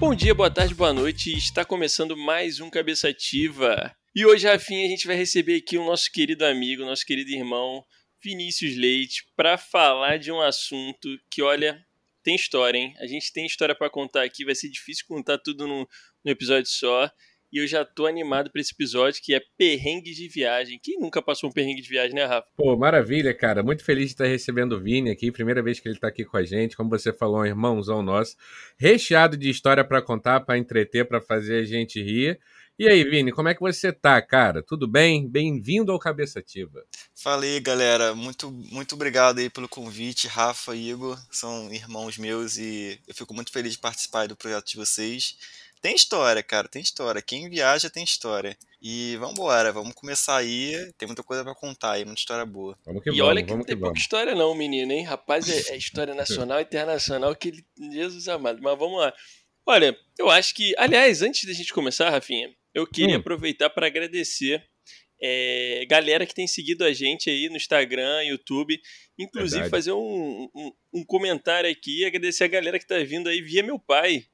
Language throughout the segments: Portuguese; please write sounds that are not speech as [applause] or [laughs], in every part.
Bom dia, boa tarde, boa noite. Está começando mais um Cabeça Ativa. E hoje, Rafinha, a gente vai receber aqui o nosso querido amigo, nosso querido irmão Vinícius Leite para falar de um assunto que, olha, tem história, hein? A gente tem história para contar aqui, vai ser difícil contar tudo num episódio só. E eu já tô animado para esse episódio que é perrengue de viagem. Quem nunca passou um perrengue de viagem, né, Rafa? Pô, maravilha, cara. Muito feliz de estar recebendo o Vini aqui. Primeira vez que ele tá aqui com a gente. Como você falou, um irmãozão nosso. Recheado de história para contar, para entreter, para fazer a gente rir. E aí, Vini, como é que você tá, cara? Tudo bem? Bem-vindo ao Cabeça Ativa. Fala aí, galera. Muito, muito obrigado aí pelo convite. Rafa e Igor são irmãos meus e eu fico muito feliz de participar do projeto de vocês. Tem história, cara, tem história. Quem viaja tem história. E vamos embora, vamos começar aí. Tem muita coisa para contar aí, muita história boa. Vamos que e vamos, olha que não tem pouca história não, menino, hein? Rapaz, é, é história nacional e [laughs] internacional que ele... Jesus amado. Mas vamos lá. Olha, eu acho que... Aliás, antes da gente começar, Rafinha, eu queria hum. aproveitar para agradecer é, galera que tem seguido a gente aí no Instagram, YouTube. Inclusive, Verdade. fazer um, um, um, comentário aqui e agradecer a galera que está vindo aí via meu pai.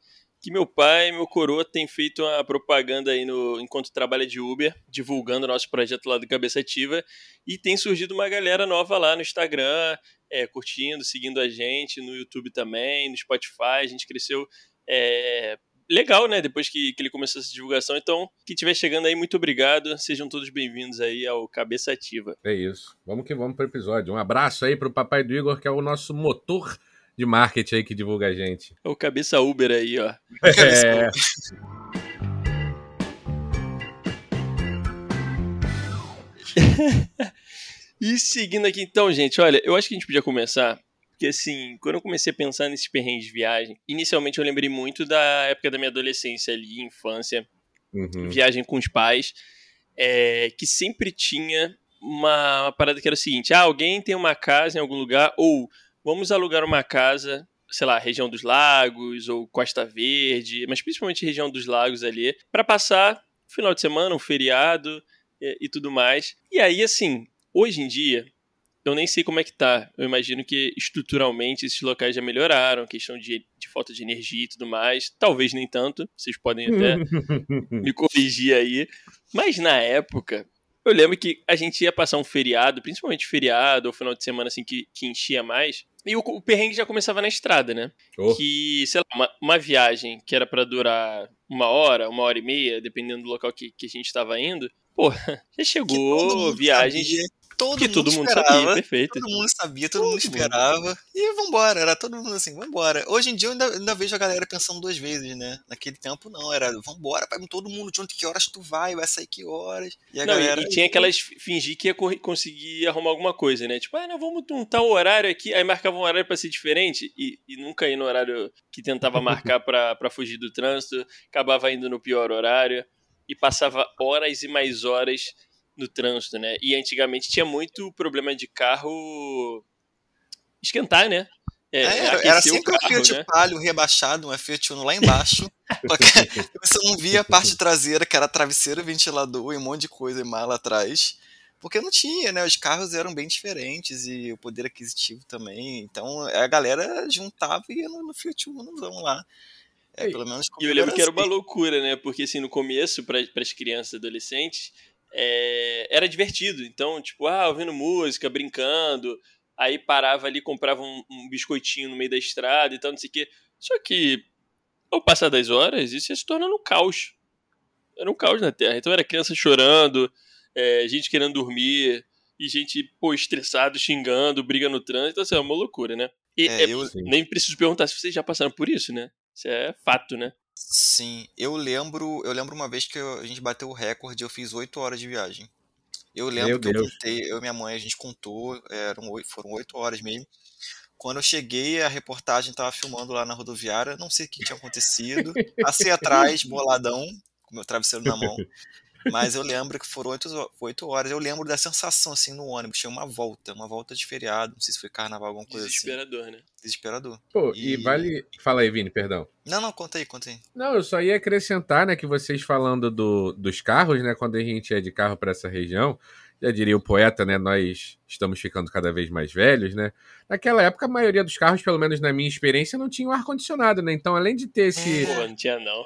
Que meu pai, meu coroa, tem feito uma propaganda aí no enquanto trabalha de Uber, divulgando o nosso projeto lá do Cabeça Ativa. E tem surgido uma galera nova lá no Instagram, é, curtindo, seguindo a gente, no YouTube também, no Spotify. A gente cresceu é, legal, né? Depois que, que ele começou essa divulgação. Então, quem estiver chegando aí, muito obrigado. Sejam todos bem-vindos aí ao Cabeça Ativa. É isso. Vamos que vamos para o episódio. Um abraço aí para o papai do Igor, que é o nosso motor de marketing aí que divulga a gente. É o Cabeça Uber aí, ó. É. [laughs] e seguindo aqui então, gente, olha, eu acho que a gente podia começar porque, assim, quando eu comecei a pensar nesses perrengues de viagem, inicialmente eu lembrei muito da época da minha adolescência ali, infância, uhum. viagem com os pais, é, que sempre tinha uma, uma, parada que era o seguinte: ah, alguém tem uma casa em algum lugar, ou vamos alugar uma casa, sei lá, região dos lagos, ou Costa Verde, mas principalmente região dos lagos ali, para passar um final de semana, um feriado e, e tudo mais. E aí, assim, hoje em dia, eu nem sei como é que tá. Eu imagino que estruturalmente esses locais já melhoraram, questão de, de falta de energia e tudo mais. Talvez nem tanto, vocês podem até [laughs] me corrigir aí. Mas na época, eu lembro que a gente ia passar um feriado, principalmente feriado ou final de semana assim que, que enchia mais. E o, o perrengue já começava na estrada, né? Oh. Que, sei lá, uma, uma viagem que era para durar uma hora, uma hora e meia, dependendo do local que, que a gente estava indo. Pô, [laughs] já chegou viagens de todo, que mundo, todo mundo esperava, sabia, perfeito. Todo mundo sabia, todo, todo mundo esperava. Mundo. E vambora, era todo mundo assim, vambora. Hoje em dia eu ainda, ainda, vejo a galera pensando duas vezes, né? Naquele tempo não, era vambora, vai todo mundo junto, que horas tu vai, vai sair que horas. E a não, galera. E, tinha aquelas fingir que ia conseguir arrumar alguma coisa, né? Tipo, ah, não, vamos um tal horário aqui, aí marcava um horário para ser diferente e, e nunca ir no horário que tentava marcar para [laughs] fugir do trânsito, acabava indo no pior horário e passava horas e mais horas no trânsito, né? E antigamente tinha muito problema de carro esquentar, né? É, é, era sempre carro, um Fiat né? Palio rebaixado, um Fiat Uno lá embaixo. [laughs] você não via a parte traseira, que era travesseiro, ventilador e um monte de coisa e mala atrás. Porque não tinha, né? Os carros eram bem diferentes e o poder aquisitivo também. Então a galera juntava e ia no, Fiat Uno lá. É, pelo menos e eu lembro que era uma loucura, né? Porque assim, no começo, para as crianças e adolescentes, é, era divertido. Então, tipo, ah, ouvindo música, brincando, aí parava ali, comprava um, um biscoitinho no meio da estrada e tal, não sei o quê. Só que, ao passar das horas, isso ia se tornando um caos. Era um caos na Terra. Então era criança chorando, é, gente querendo dormir, e gente, pô, estressado, xingando, briga no trânsito. Então, assim, é uma loucura, né? E é, é eu... nem preciso perguntar se vocês já passaram por isso, né? Isso é fato, né? Sim, eu lembro, eu lembro uma vez que eu- a gente bateu o recorde, eu fiz 8 horas de viagem. Eu lembro Meu que eu contei, eu e minha mãe, a gente contou, eram oito, foram 8 horas mesmo. Quando eu cheguei, a reportagem estava filmando lá na rodoviária, não sei o que tinha acontecido. Passei atrás, boladão, com meu travesseiro na mão. Mas eu lembro que foram oito, oito horas. Eu lembro da sensação, assim, no ônibus. Tinha uma volta, uma volta de feriado. Não sei se foi carnaval, alguma coisa Desesperador, assim. Desesperador, né? Desesperador. Pô, e... e... vale. Fala aí, Vini, perdão. Não, não, conta aí, conta aí. Não, eu só ia acrescentar, né, que vocês falando do, dos carros, né, quando a gente é de carro para essa região, já diria o poeta, né? Nós estamos ficando cada vez mais velhos, né? Naquela época, a maioria dos carros, pelo menos na minha experiência, não tinha ar-condicionado, né? Então, além de ter esse. Pô, não tinha, não.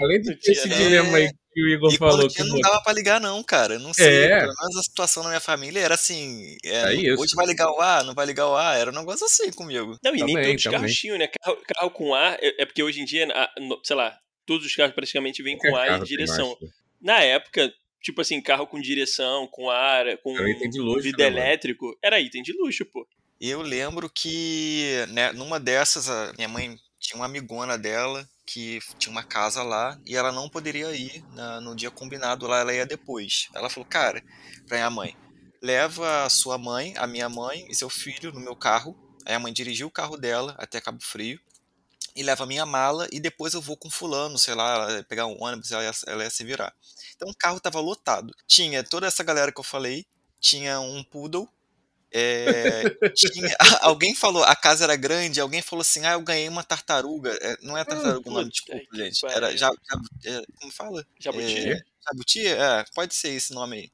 além de ter esse dilema aí que o Igor e falou. Que não dava pra ligar, não, cara. Eu não sei. É. Pelo menos a situação na minha família era assim. É, é hoje vai ligar o ar, não vai ligar o ar. Era um negócio assim comigo. Não, e também, nem todos os carros tinham, né? Carro, carro, com ar, é, é porque hoje em dia, sei lá, todos os carros praticamente vêm com ar e direção. Na época, tipo assim, carro com direção, com ar, com luxo, vidro né, elétrico, era item de luxo, pô. Eu lembro que, né, numa dessas, a minha mãe tinha uma amigona dela que tinha uma casa lá e ela não poderia ir na, no dia combinado lá, ela ia depois. Ela falou, cara, pra minha mãe, leva a sua mãe, a minha mãe e seu filho no meu carro. Aí a mãe dirigiu o carro dela até Cabo Frio e leva a minha mala e depois eu vou com fulano, sei lá, pegar um ônibus, ela ia, ela ia se virar. Então o carro estava lotado. Tinha toda essa galera que eu falei, tinha um poodle, é, tinha, [laughs] alguém falou, a casa era grande, alguém falou assim, ah, eu ganhei uma tartaruga. É, não é tartaruga o nome, desculpa, gente. Era já, já, como fala? Jabuti. É, jabuti? É, pode ser esse nome aí.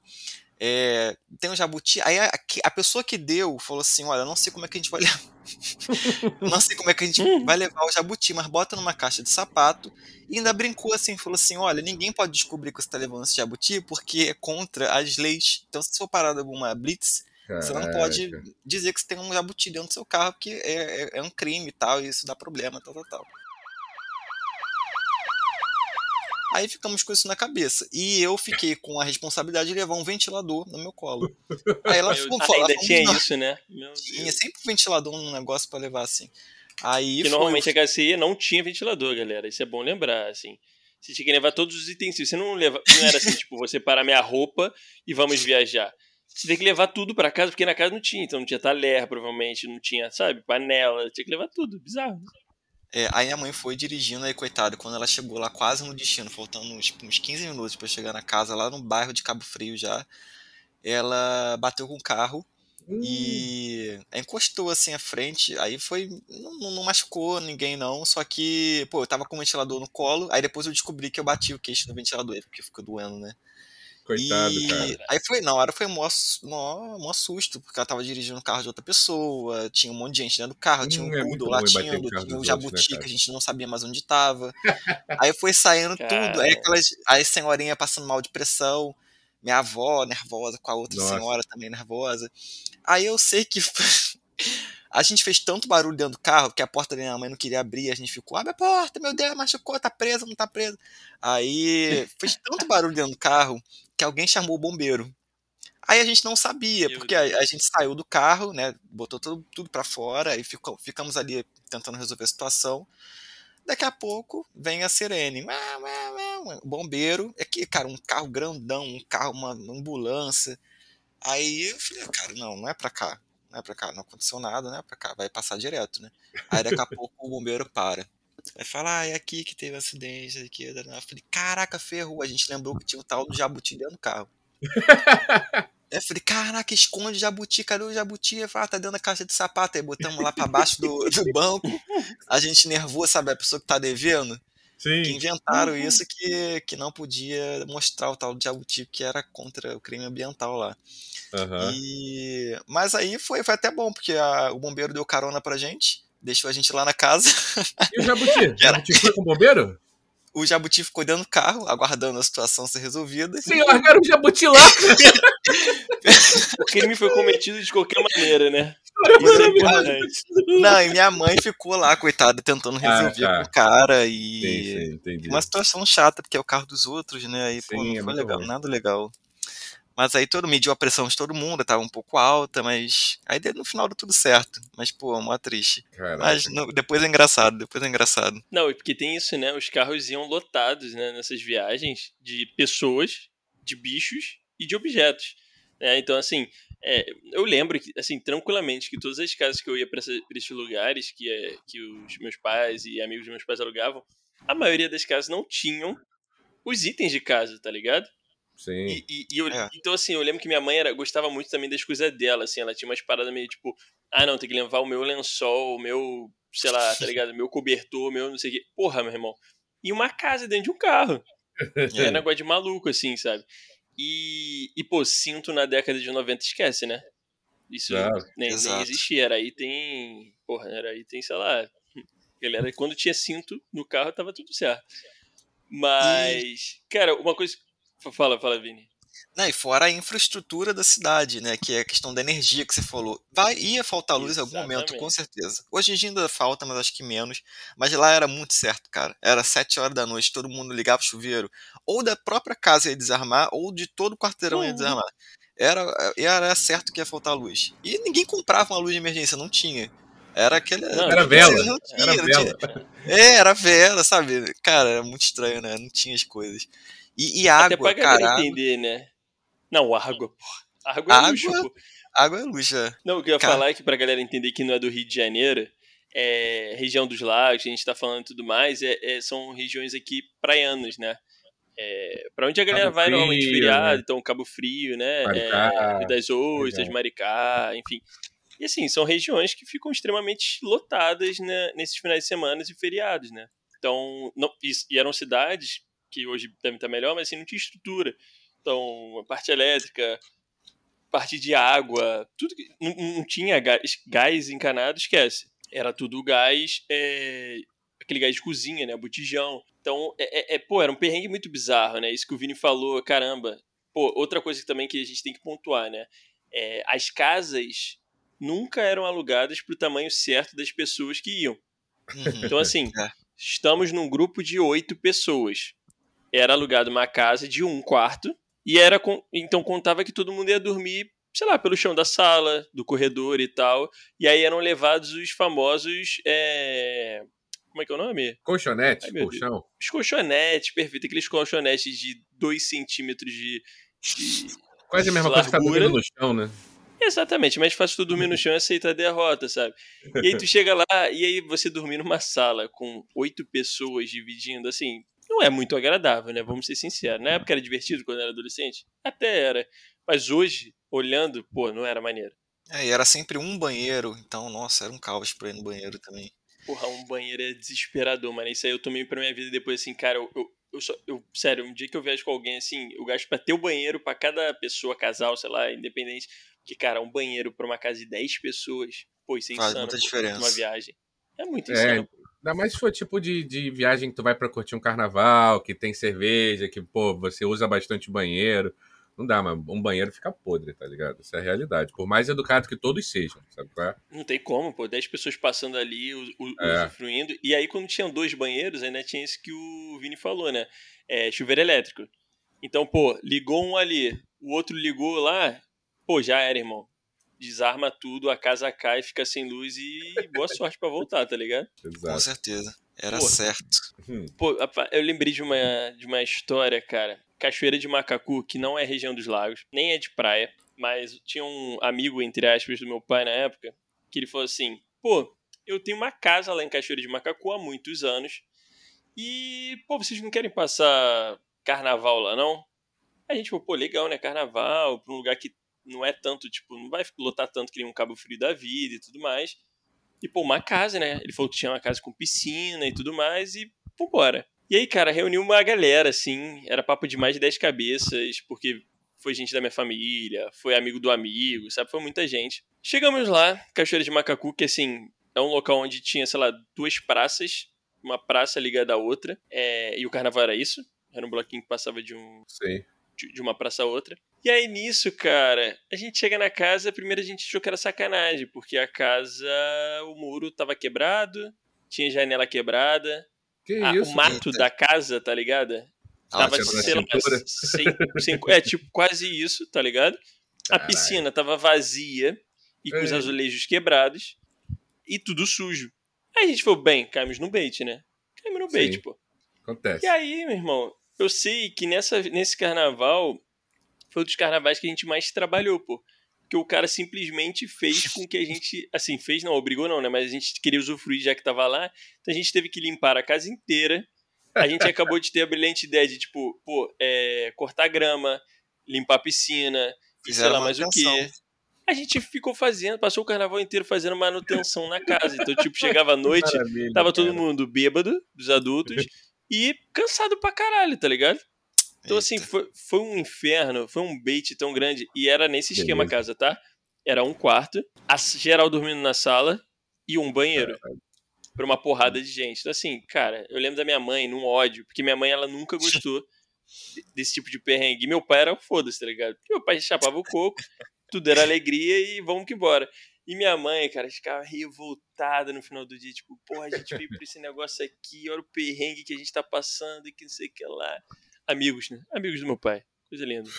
É, tem um jabuti. Aí a, a, pessoa que deu falou assim: Olha, não sei como é que a gente vai levar. [laughs] não sei como é que a gente [laughs] vai levar o jabuti, mas bota numa caixa de sapato. E ainda brincou assim: falou assim: Olha, ninguém pode descobrir que você está levando esse jabuti porque é contra as leis. Então, se for parado alguma blitz, Caraca. você não pode dizer que você tem um jabuti dentro do seu carro, porque é, é, é um crime e tal, e isso dá problema, tal, tal, tal. Aí ficamos com isso na cabeça. E eu fiquei com a responsabilidade de levar um ventilador no meu colo. Aí ela ficou falando. Ainda tinha isso, né? Meu tinha sempre um ventilador um negócio para levar assim. Aí que foi... normalmente a HCI não tinha ventilador, galera. Isso é bom lembrar, assim. Você tinha que levar todos os utensílios. Você não leva, não era assim, [laughs] tipo, você para minha roupa e vamos viajar. Você tem que levar tudo para casa, porque na casa não tinha, então não tinha talher, provavelmente, não tinha, sabe, panela, tinha que levar tudo, bizarro. É, aí a mãe foi dirigindo aí, coitada, quando ela chegou lá quase no destino, faltando uns, uns 15 minutos para chegar na casa, lá no bairro de Cabo Frio já, ela bateu com o carro hum. e encostou assim à frente, aí foi, não, não, machucou ninguém não, só que, pô, eu tava com o ventilador no colo, aí depois eu descobri que eu bati o queixo no ventilador, porque ficou doendo, né? Coitado, e cara. Aí foi, na hora foi um maior, maior, maior susto, porque ela tava dirigindo o carro de outra pessoa, tinha um monte de gente dentro do carro, hum, tinha um é poodle latindo, tinha um jabuti outros, né, que a gente não sabia mais onde tava. aí foi saindo tudo, aí aquelas, aí senhorinha passando mal de pressão, minha avó nervosa com a outra Nossa. senhora também nervosa. Aí eu sei que [laughs] A gente fez tanto barulho dentro do carro que a porta da minha mãe não queria abrir. A gente ficou, abre a porta, meu Deus, machucou, tá preso, não tá preso. Aí [laughs] fez tanto barulho dentro do carro que alguém chamou o bombeiro. Aí a gente não sabia, porque a, a, gente saiu do carro, né? Botou tudo, tudo para fora e ficou, ficamos ali tentando resolver a situação. Daqui a pouco vem a sirene. O bombeiro. É que, cara, um carro grandão, um carro, uma ambulância. Aí eu falei, cara, não, não é pra cá. Não é pra cá. Não aconteceu nada, não é pra cá. Vai passar direto, né? Aí daqui a pouco o bombeiro para. Aí fala, ah, é aqui que teve acidente, aqui. Eu falei, caraca, ferrou. A gente lembrou que tinha o tal do jabuti dentro do carro. eu falei, caraca, esconde jabuti, cadê o jabuti? Eu falei, ah, tá dentro da caixa de sapato. Aí botamos lá pra baixo do, do banco. A gente nervoso, sabe? A pessoa que tá devendo. Sim. Que inventaram uhum. isso que, que não podia mostrar o tal do jabuti, que era contra o crime ambiental lá. Uhum. E... Mas aí foi, foi até bom, porque a, o bombeiro deu carona pra gente deixou a gente lá na casa. E o Jabuti? [laughs] O Jabuti foi com o bombeiro? O Jabuti ficou dentro do carro, aguardando a situação ser resolvida. Sim, largaram o Jabuti lá. [laughs] o crime foi cometido de qualquer maneira, né? É Não, e minha mãe ficou lá, coitada, tentando ah, resolver ah, tá. com o cara e. Sim, sim, uma situação chata, porque é o carro dos outros, né? Aí, sim, pô, não é foi legal, nada legal. Mas aí todo mediu a pressão de todo mundo, tava um pouco alta, mas aí no final deu tudo certo. Mas, pô, mó triste. Caraca. Mas no, depois é engraçado, depois é engraçado. Não, e porque tem isso, né? Os carros iam lotados, né, nessas viagens de pessoas, de bichos e de objetos. Né? Então, assim, é, eu lembro, que, assim, tranquilamente, que todas as casas que eu ia para esses lugares, que, é, que os meus pais e amigos dos meus pais alugavam, a maioria das casas não tinham os itens de casa, tá ligado? Sim. E, e, e eu, é. Então, assim, eu lembro que minha mãe era, gostava muito também das coisas dela, assim, ela tinha umas paradas meio tipo, ah, não, tem que levar o meu lençol, o meu, sei lá, tá ligado? Meu cobertor, meu não sei o quê. Porra, meu irmão. E uma casa dentro de um carro. [laughs] É um negócio de maluco, assim, sabe? E, e, pô, cinto na década de 90 esquece, né? Isso ah, nem, nem, existia. Era aí tem. Porra, era aí tem, sei lá. [laughs] Galera, quando tinha cinto no carro, tava tudo certo. Mas, e... cara, uma coisa. Fala, fala, Vini. Não, e fora a infraestrutura da cidade, né? Que é a questão da energia que você falou. Vai, ia faltar luz em algum momento, com certeza. Hoje em dia ainda falta, mas acho que menos. Mas lá era muito certo, cara. Era sete horas da noite, todo mundo ligava o chuveiro. Ou da própria casa ia desarmar, ou de todo o quarteirão uhum. ia desarmar. Era, era certo que ia faltar luz. E ninguém comprava uma luz de emergência, não tinha. Era aquele. Não, era vela. Não tinha, era não vela. Tinha. É, era vela, sabe? Cara, era muito estranho, né? Não tinha as coisas. E, e água, Até pra cara. entender, né? Não, água, porra. Água é água, luxo, pô. Água é luxo, é. Não, o que eu ia Cara... falar é que pra galera entender que não é do Rio de Janeiro, é região dos lagos, a gente tá falando e tudo mais, é, é, são regiões aqui praianas, né? É, pra onde a galera Cabo vai Frio, normalmente feriado, né? então Cabo Frio, né? Maricá, é, das Ostras, Maricá, enfim. E assim, são regiões que ficam extremamente lotadas né, nesses finais de semana e feriados, né? Então, não, e, e eram cidades que hoje devem estar melhor, mas assim, não tinha estrutura. Então, a parte elétrica, parte de água, tudo que não, não tinha gás, gás, encanado, esquece. Era tudo gás, é, aquele gás de cozinha, né, botijão. Então, é, é, é, pô, era um perrengue muito bizarro, né? Isso que o Vini falou, caramba. Pô, outra coisa também que a gente tem que pontuar, né? É, as casas nunca eram alugadas para o tamanho certo das pessoas que iam. Uhum. Então, assim, [laughs] é. estamos num grupo de oito pessoas. Era alugado uma casa de um quarto e era com, então contava que todo mundo ia dormir, sei lá, pelo chão da sala, do corredor e tal. E aí eram levados os famosos. É... Como é que é o nome? Colchonete, Ai, colchão. Deus. Os colchonetes, perfeito. Aqueles colchonetes de 2 centímetros de, de. Quase a mesma coisa que tá dormindo no chão, né? Exatamente, mas fácil tu dormir no chão e aceitar a derrota, sabe? E aí tu [laughs] chega lá e aí você dormir numa sala com oito pessoas dividindo, assim, não é muito agradável, né? Vamos ser sinceros. Na época era divertido quando era adolescente? Até era. Mas hoje, olhando, pô, não era maneiro. É, e era sempre um banheiro, então, nossa, era um caos pra ir no banheiro também. Porra, um banheiro é desesperador, mano. Isso aí eu tomei pra minha vida depois, assim, cara, eu, eu, eu, só, eu sério, um dia que eu viajo com alguém, assim, eu gasto pra ter o um banheiro pra cada pessoa, casal, sei lá, independente. Porque, cara, um banheiro pra uma casa de 10 pessoas, pô, isso é Faz muita diferença. Uma viagem. É muito é, insano. É, Ainda mais se for tipo de, de viagem que tu vai pra curtir um carnaval, que tem cerveja, que, pô, você usa bastante banheiro. Não dá, mas um banheiro fica podre, tá ligado? Essa é a realidade. Por mais educado que todos sejam, sabe qual é? Não tem como, pô. Dez pessoas passando ali, é. usufruindo. E aí, quando tinham dois banheiros, ainda tinha isso que o Vini falou, né? É, chuveiro elétrico. Então, pô, ligou um ali, o outro ligou lá, pô, já era, irmão desarma tudo, a casa cai, fica sem luz e boa sorte para voltar, tá ligado? Exato. Com certeza. Era Pô, certo. Hum. Pô, eu lembrei de uma, de uma história, cara. Cachoeira de Macacu, que não é região dos lagos, nem é de praia, mas tinha um amigo, entre aspas, do meu pai na época, que ele falou assim: pô, eu tenho uma casa lá em Cachoeira de Macacu há muitos anos. E, pô, vocês não querem passar carnaval lá, não? A gente falou, pô, legal, né? Carnaval, pra um lugar que não é tanto, tipo, não vai lotar tanto que nem um Cabo Frio da vida e tudo mais. E, pô, uma casa, né? Ele falou que tinha uma casa com piscina e tudo mais, e vambora. E aí, cara, reuniu uma galera, assim, era papo de mais de 10 cabeças, porque foi gente da minha família, foi amigo do amigo, sabe? Foi muita gente. Chegamos lá, Cachoeira de Macacu, que, assim, é um local onde tinha, sei lá, duas praças, uma praça ligada à outra, é... e o carnaval era isso, era um bloquinho que passava de um... Sim. De, de uma praça a outra. E aí nisso, cara, a gente chega na casa, primeiro a gente achou que era sacanagem, porque a casa, o muro tava quebrado, tinha janela quebrada. Que ah, isso, o mato da casa, tá ligado? Ah, tava, sei lá, sem, sem, é tipo quase isso, tá ligado? A piscina tava vazia e com é. os azulejos quebrados e tudo sujo. Aí a gente falou, bem, caímos no bait, né? Caímos no bait, Sim, pô. Acontece. E aí, meu irmão, eu sei que nessa, nesse carnaval foi um dos carnavais que a gente mais trabalhou, pô. Que o cara simplesmente fez com que a [laughs] gente. Assim, fez, não, obrigou não, né? Mas a gente queria usufruir já que tava lá. Então a gente teve que limpar a casa inteira. A gente acabou de ter a brilhante ideia de, tipo, pô, é, cortar grama, limpar a piscina, Fizeram sei lá mais o quê. A gente ficou fazendo, passou o carnaval inteiro fazendo manutenção na casa. Então, tipo, chegava à noite, tava todo mundo bêbado, dos adultos, [laughs] e cansado pra caralho, tá ligado? Então, assim, Eita. assim, foi, foi um inferno, foi um bait tão grande. E era nesse esquema Beleza. casa, tá? Era um quarto, a geral dormindo na sala e um banheiro. Pra uma porrada de gente. Então, assim, cara, eu lembro da minha mãe num ódio, porque minha mãe, ela nunca [laughs] gostou desse tipo de perrengue. E meu pai era foda-se, tá ligado? Porque meu pai chapava o coco, tudo era alegria e vamos que bora. E minha mãe, cara, ficava revoltada no final do dia, tipo, porra, a gente veio pra esse negócio aqui, olha o perrengue que a gente tá passando e que não sei o que lá. Amigos, né? Amigos do meu pai. Coisa linda.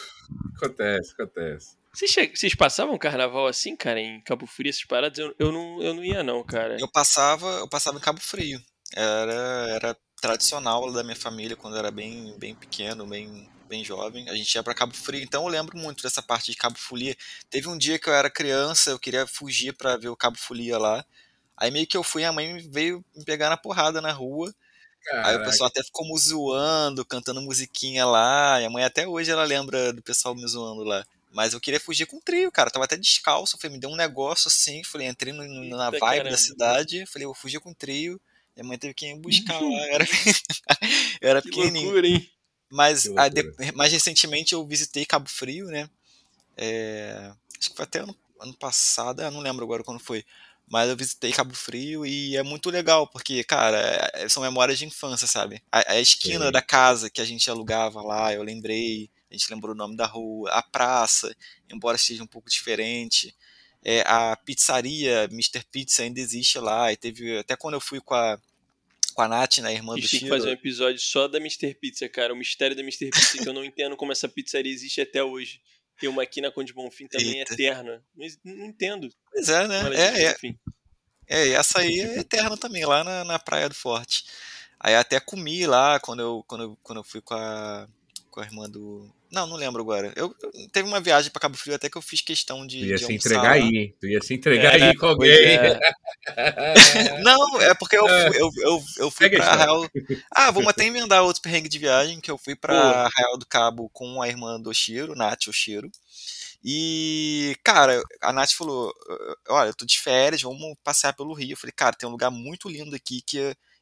Acontece, acontece. Vocês, che... Vocês passavam carnaval assim, cara, em Cabo Frio, essas paradas? Eu, eu, não, eu não ia, não, cara. Eu passava, eu passava em Cabo Frio. Era, era tradicional da minha família quando eu era bem, bem pequeno, bem, bem jovem. A gente ia para Cabo Frio, então eu lembro muito dessa parte de Cabo Folia. Teve um dia que eu era criança, eu queria fugir para ver o Cabo Folia lá. Aí meio que eu fui, a mãe veio me pegar na porrada na rua. Caraca. Aí o pessoal até ficou me zoando, cantando musiquinha lá. E a mãe até hoje ela lembra do pessoal me zoando lá. Mas eu queria fugir com o trio, cara. tava até descalço. Falei, me deu um negócio assim. Falei, entrei no, na vibe caramba. da cidade. Falei, eu vou fugir com o trio. Minha mãe teve que ir buscar lá. Eu era, [laughs] [laughs] eu era que pequenininho. Loucura, hein? Mas a, de, mais recentemente eu visitei Cabo Frio, né? É, acho que foi até ano, ano passado, eu não lembro agora quando foi. Mas eu visitei Cabo Frio e é muito legal, porque, cara, é, são memórias de infância, sabe? A, a esquina Sim. da casa que a gente alugava lá, eu lembrei, a gente lembrou o nome da rua, a praça, embora seja um pouco diferente. É, a pizzaria Mr. Pizza ainda existe lá, e teve, até quando eu fui com a, com a Nath, né, irmã do Chico. que fazer um episódio só da Mr. Pizza, cara, o mistério da Mr. Pizza, que eu não entendo como essa pizzaria existe até hoje. Tem uma aqui na Conde Bonfim também Eita. eterna. Mas não entendo. Pois é, né? É, é. É, essa aí é eterna também, lá na, na Praia do Forte. Aí até comi lá quando eu, quando eu, quando eu fui com a, com a irmã do. Não, não lembro agora. Eu, eu teve uma viagem para Cabo Frio até que eu fiz questão de. Tu ia de se entregar aí, hein? Tu ia se entregar é, aí com alguém. É. [laughs] não, é porque eu, fui, eu, eu, eu fui para Arraial. Ah, vamos até emendar outro perrengue de viagem, que eu fui para Arraial do Cabo com a irmã do Oshiro, Nath Oshiro. E, cara, a Nath falou: Olha, eu tô de férias, vamos passear pelo Rio. Eu falei, cara, tem um lugar muito lindo aqui que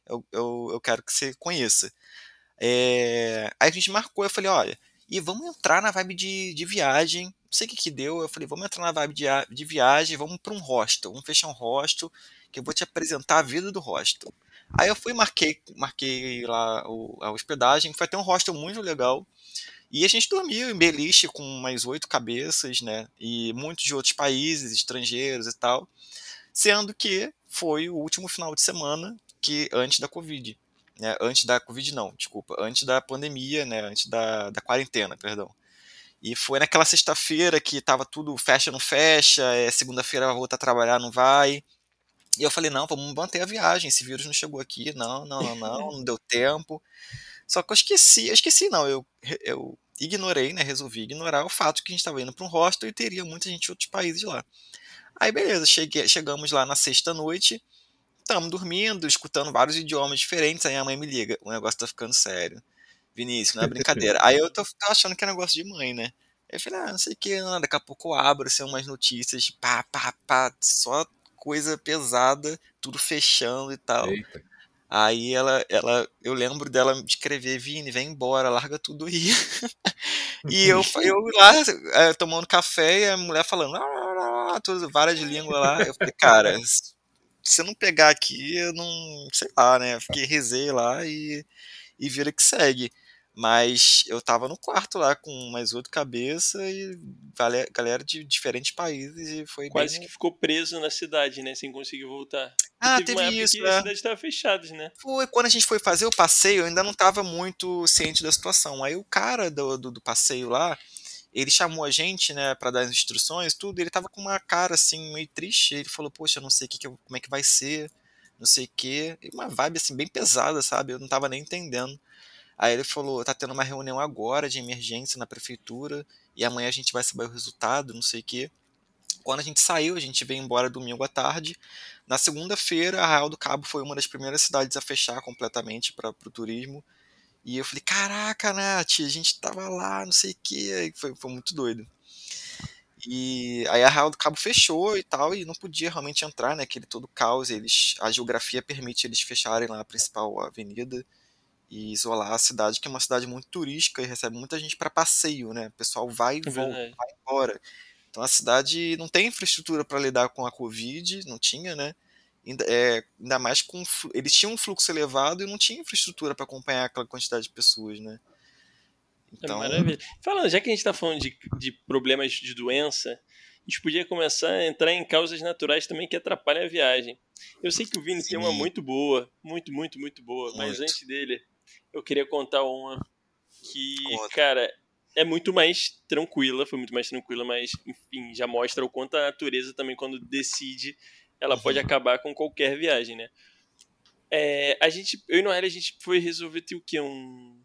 eu, eu, eu quero que você conheça. É... Aí a gente marcou, eu falei, olha, e vamos entrar na vibe de, de viagem. Não sei o que que deu, eu falei, vamos entrar na vibe de, de viagem, vamos para um hostel, vamos fechar um hostel, que eu vou te apresentar a vida do hostel. Aí eu fui marquei, marquei lá o, a hospedagem, foi até um hostel muito legal. E a gente dormiu em beliche com mais oito cabeças, né? E muitos de outros países, estrangeiros e tal. Sendo que foi o último final de semana que antes da Covid né, antes da Covid não, desculpa, antes da pandemia, né, antes da, da quarentena, perdão. E foi naquela sexta-feira que tava tudo fecha, não fecha, é, segunda-feira vai voltar a trabalhar, não vai. E eu falei, não, vamos manter a viagem, esse vírus não chegou aqui, não, não, não, não, [laughs] não deu tempo. Só que eu esqueci, eu esqueci não, eu, eu ignorei, né, resolvi ignorar o fato que a gente estava indo para um hostel e teria muita gente de outros países lá. Aí beleza, cheguei, chegamos lá na sexta noite, Estamos dormindo, escutando vários idiomas diferentes, aí a mãe me liga, o negócio tá ficando sério. Vinícius, não é [laughs] brincadeira. aí eu tô, tô, achando que é negócio de mãe, né? Eu falei, ah, não sei o que, não. daqui a pouco eu abro, assim, umas notícias, pá, pá, pá, só coisa pesada, tudo fechando e tal. Eita. Aí ela, ela, eu lembro dela escrever, Vini, vem embora, larga tudo aí. [laughs] e eu, [laughs] eu lá, é, tomando café e a mulher falando, ah, várias línguas lá. Eu falei, cara, se eu não pegar aqui, eu não. sei lá, né? Fiquei rezei lá e, e vira que segue. Mas eu tava no quarto lá com mais outro cabeça e galera de diferentes países e foi Quase bem... que ficou preso na cidade, né? Sem conseguir voltar. Ah, teve, teve isso, que é. a cidade estava fechada, né? Foi, quando a gente foi fazer o passeio, eu ainda não tava muito ciente da situação. Aí o cara do, do, do passeio lá, ele chamou a gente, né, para dar as instruções, tudo, ele tava com uma cara assim meio triste, ele falou: "Poxa, não sei que que como é que vai ser, não sei o quê". Uma vibe assim bem pesada, sabe? Eu não tava nem entendendo. Aí ele falou: "Tá tendo uma reunião agora de emergência na prefeitura e amanhã a gente vai saber o resultado, não sei o quê". Quando a gente saiu, a gente veio embora domingo à tarde. Na segunda-feira, Arraial do Cabo foi uma das primeiras cidades a fechar completamente para o turismo. E eu falei, caraca, Nath, a gente tava lá, não sei o que, foi, foi muito doido. E aí a Real do Cabo fechou e tal, e não podia realmente entrar, né? Aquele todo caos, eles, a geografia permite eles fecharem lá a principal avenida. e isolar a cidade, que é uma cidade muito turística e recebe muita gente para passeio, né? O pessoal vai e é volta, vai embora. Então a cidade não tem infraestrutura para lidar com a Covid, não tinha, né? Ainda, é, ainda mais com. Eles tinham um fluxo elevado e não tinha infraestrutura para acompanhar aquela quantidade de pessoas, né? Então... É maravilha. Falando, já que a gente está falando de, de problemas de doença, a gente podia começar a entrar em causas naturais também que atrapalham a viagem. Eu sei que o Vini Sim. tem uma muito boa, muito, muito, muito boa, muito. mas antes dele, eu queria contar uma que, Conta. cara, é muito mais tranquila, foi muito mais tranquila, mas, enfim, já mostra o quanto a natureza também, quando decide, ela pode acabar com qualquer viagem, né? É, a gente, eu e Noelle, a gente foi resolver ter o quê? Um,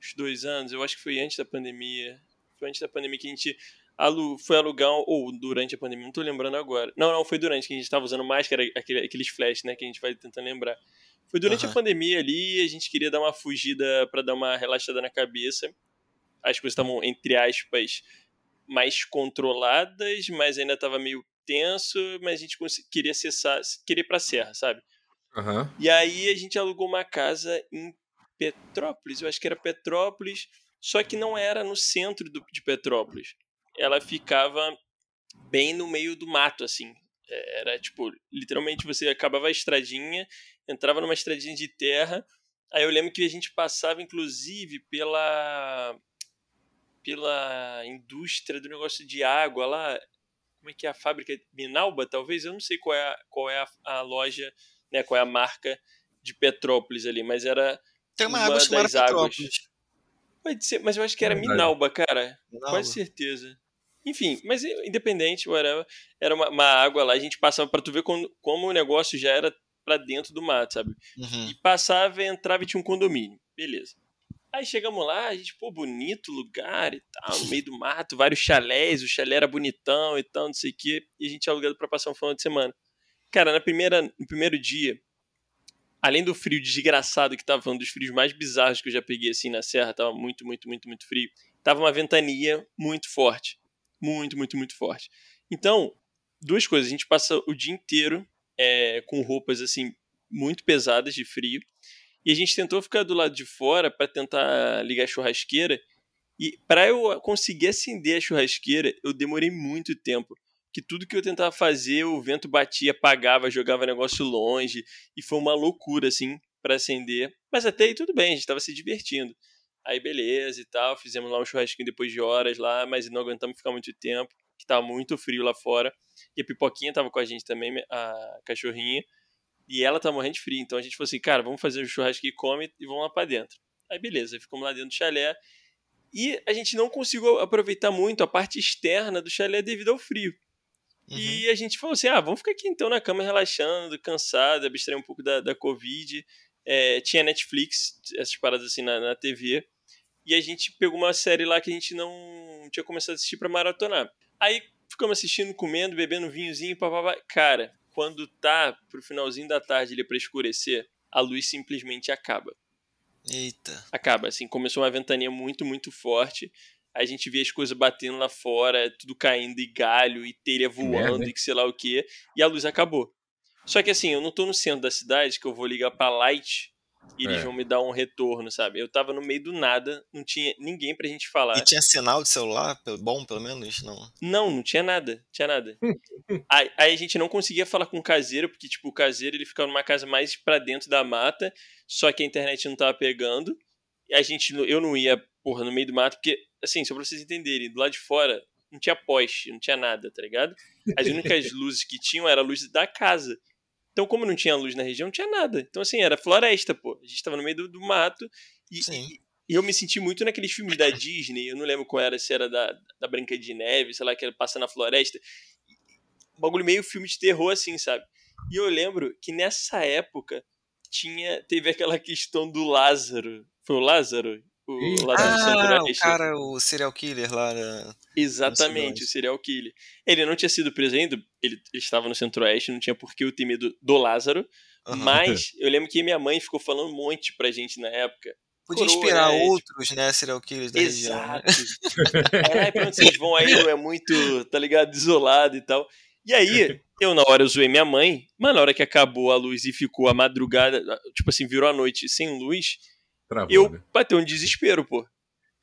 uns dois anos, eu acho que foi antes da pandemia. Foi antes da pandemia que a gente alu, foi alugar, ou durante a pandemia, não tô lembrando agora. Não, não, foi durante, que a gente tava usando máscara, aquele, aqueles flash, né, que a gente vai tentando lembrar. Foi durante uhum. a pandemia ali, a gente queria dar uma fugida para dar uma relaxada na cabeça. As coisas estavam, entre aspas, mais controladas, mas ainda tava meio tenso, mas a gente queria acessar, queria ir pra serra, sabe? Uhum. E aí a gente alugou uma casa em Petrópolis, eu acho que era Petrópolis, só que não era no centro do, de Petrópolis. Ela ficava bem no meio do mato, assim. É, era tipo, literalmente você acabava a estradinha entrava numa estradinha de terra. Aí eu lembro que a gente passava, inclusive, pela pela indústria do negócio de água lá. Como é que é a fábrica? Minalba, talvez? Eu não sei qual é a, qual é a, a loja, né, qual é a marca de Petrópolis ali, mas era Tem uma, uma água chamada das águas. Pode ser, mas eu acho que era Minalba, cara. Minalba. Quase certeza. Enfim, mas independente, whatever, era uma, uma água lá, a gente passava para tu ver como, como o negócio já era para dentro do mato, sabe? Uhum. E passava, entrava e tinha um condomínio. Beleza. Aí chegamos lá, a gente, pô, bonito lugar e tal, no meio do mato, vários chalés, o chalé era bonitão e tal, não sei o quê, e a gente alugado para passar um final de semana. Cara, na primeira, no primeiro dia, além do frio desgraçado que tava um dos frios mais bizarros que eu já peguei assim na serra, tava muito, muito, muito, muito frio, tava uma ventania muito forte. Muito, muito, muito forte. Então, duas coisas, a gente passa o dia inteiro é, com roupas assim muito pesadas de frio. E a gente tentou ficar do lado de fora para tentar ligar a churrasqueira. E para eu conseguir acender a churrasqueira, eu demorei muito tempo. Que tudo que eu tentava fazer, o vento batia, apagava, jogava negócio longe. E foi uma loucura, assim, para acender. Mas até aí tudo bem, a gente estava se divertindo. Aí beleza e tal, fizemos lá um churrasquinho depois de horas lá, mas não aguentamos ficar muito tempo, que estava muito frio lá fora. E a Pipoquinha tava com a gente também, a cachorrinha. E ela tá morrendo de frio. Então a gente falou assim, cara, vamos fazer um churrasco e come e vamos lá pra dentro. Aí beleza, ficamos lá dentro do chalé. E a gente não conseguiu aproveitar muito a parte externa do chalé devido ao frio. Uhum. E a gente falou assim: ah, vamos ficar aqui então na cama relaxando, cansado, abstrair um pouco da, da Covid. É, tinha Netflix, essas paradas assim na, na TV. E a gente pegou uma série lá que a gente não tinha começado a assistir para maratonar. Aí ficamos assistindo, comendo, bebendo vinhozinho, papapá. Cara, quando tá pro finalzinho da tarde ali pra escurecer, a luz simplesmente acaba. Eita. Acaba, assim, começou uma ventania muito, muito forte. A gente via as coisas batendo lá fora, tudo caindo, e galho, e telha voando, e que sei lá o que, e a luz acabou. Só que assim, eu não tô no centro da cidade que eu vou ligar pra light e eles é. vão me dar um retorno, sabe? Eu tava no meio do nada, não tinha ninguém pra gente falar. E tinha sinal de celular bom, pelo menos? Não. Não, não tinha nada, tinha nada. [laughs] aí, aí, a gente não conseguia falar com o caseiro, porque, tipo, o caseiro ele ficava numa casa mais pra dentro da mata, só que a internet não tava pegando. E a gente, eu não ia, porra, no meio do mato, porque, assim, só pra vocês entenderem, do lado de fora não tinha poste, não tinha nada, tá ligado? As únicas [laughs] luzes que tinham era a luz da casa. Então, como não tinha luz na região, não tinha nada. Então, assim, era floresta, pô. A gente tava no meio do, do mato e, e, e, eu me senti muito naqueles filmes da Disney. Eu não lembro qual era, se era da, da Branca de Neve, sei lá, que era Passa na Floresta. Um bagulho meio filme de terror, assim, sabe? E eu lembro que nessa época tinha teve aquela questão do Lázaro. Foi o Lázaro? O ah, o cara, o serial killer lá. Na... Exatamente, o serial killer. Ele não tinha sido preso ainda, ele, estava no centro-oeste, não tinha por que eu ter medo do Lázaro. Uhum. Mas eu lembro que minha mãe ficou falando um monte pra gente na época. Podia Coroa, inspirar né? outros, né, serial killers da Exato. região. Né? pra onde vocês vão aí, não é muito, tá ligado, isolado e tal. E aí, eu na hora eu zoei minha mãe, mas na hora que acabou a luz e ficou a madrugada, tipo assim, virou a noite sem luz, Travou, eu né? bateu um desespero, pô.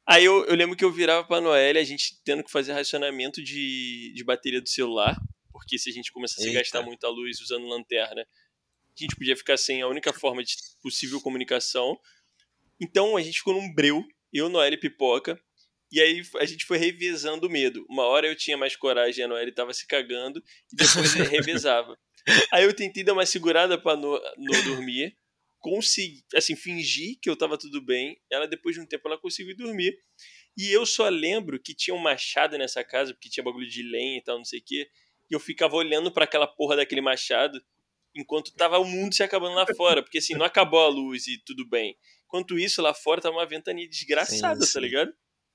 Aí eu, eu lembro que eu virava pra Noelle, a gente tendo que fazer racionamento de, de bateria do celular, porque se a gente começasse Eita. a gastar muita luz usando lanterna, a gente podia ficar sem a única forma de possível comunicação. Então a gente ficou num breu, eu, Noelle e Pipoca, e aí a gente foi revezando o medo. Uma hora eu tinha mais coragem, a Noelle tava se cagando, e depois [laughs] revezava. Aí eu tentei dar uma segurada pra no, no dormir, consegui, assim, fingir que eu tava tudo bem. Ela, depois de um tempo, ela conseguiu dormir. E eu só lembro que tinha um machado nessa casa, porque tinha bagulho de lenha e tal, não sei o quê. E eu ficava olhando para aquela porra daquele machado enquanto tava o mundo se acabando lá fora. Porque assim, não acabou a luz e tudo bem. Enquanto isso, lá fora tava uma ventania desgraçada, sim, tá sim. tá ligado?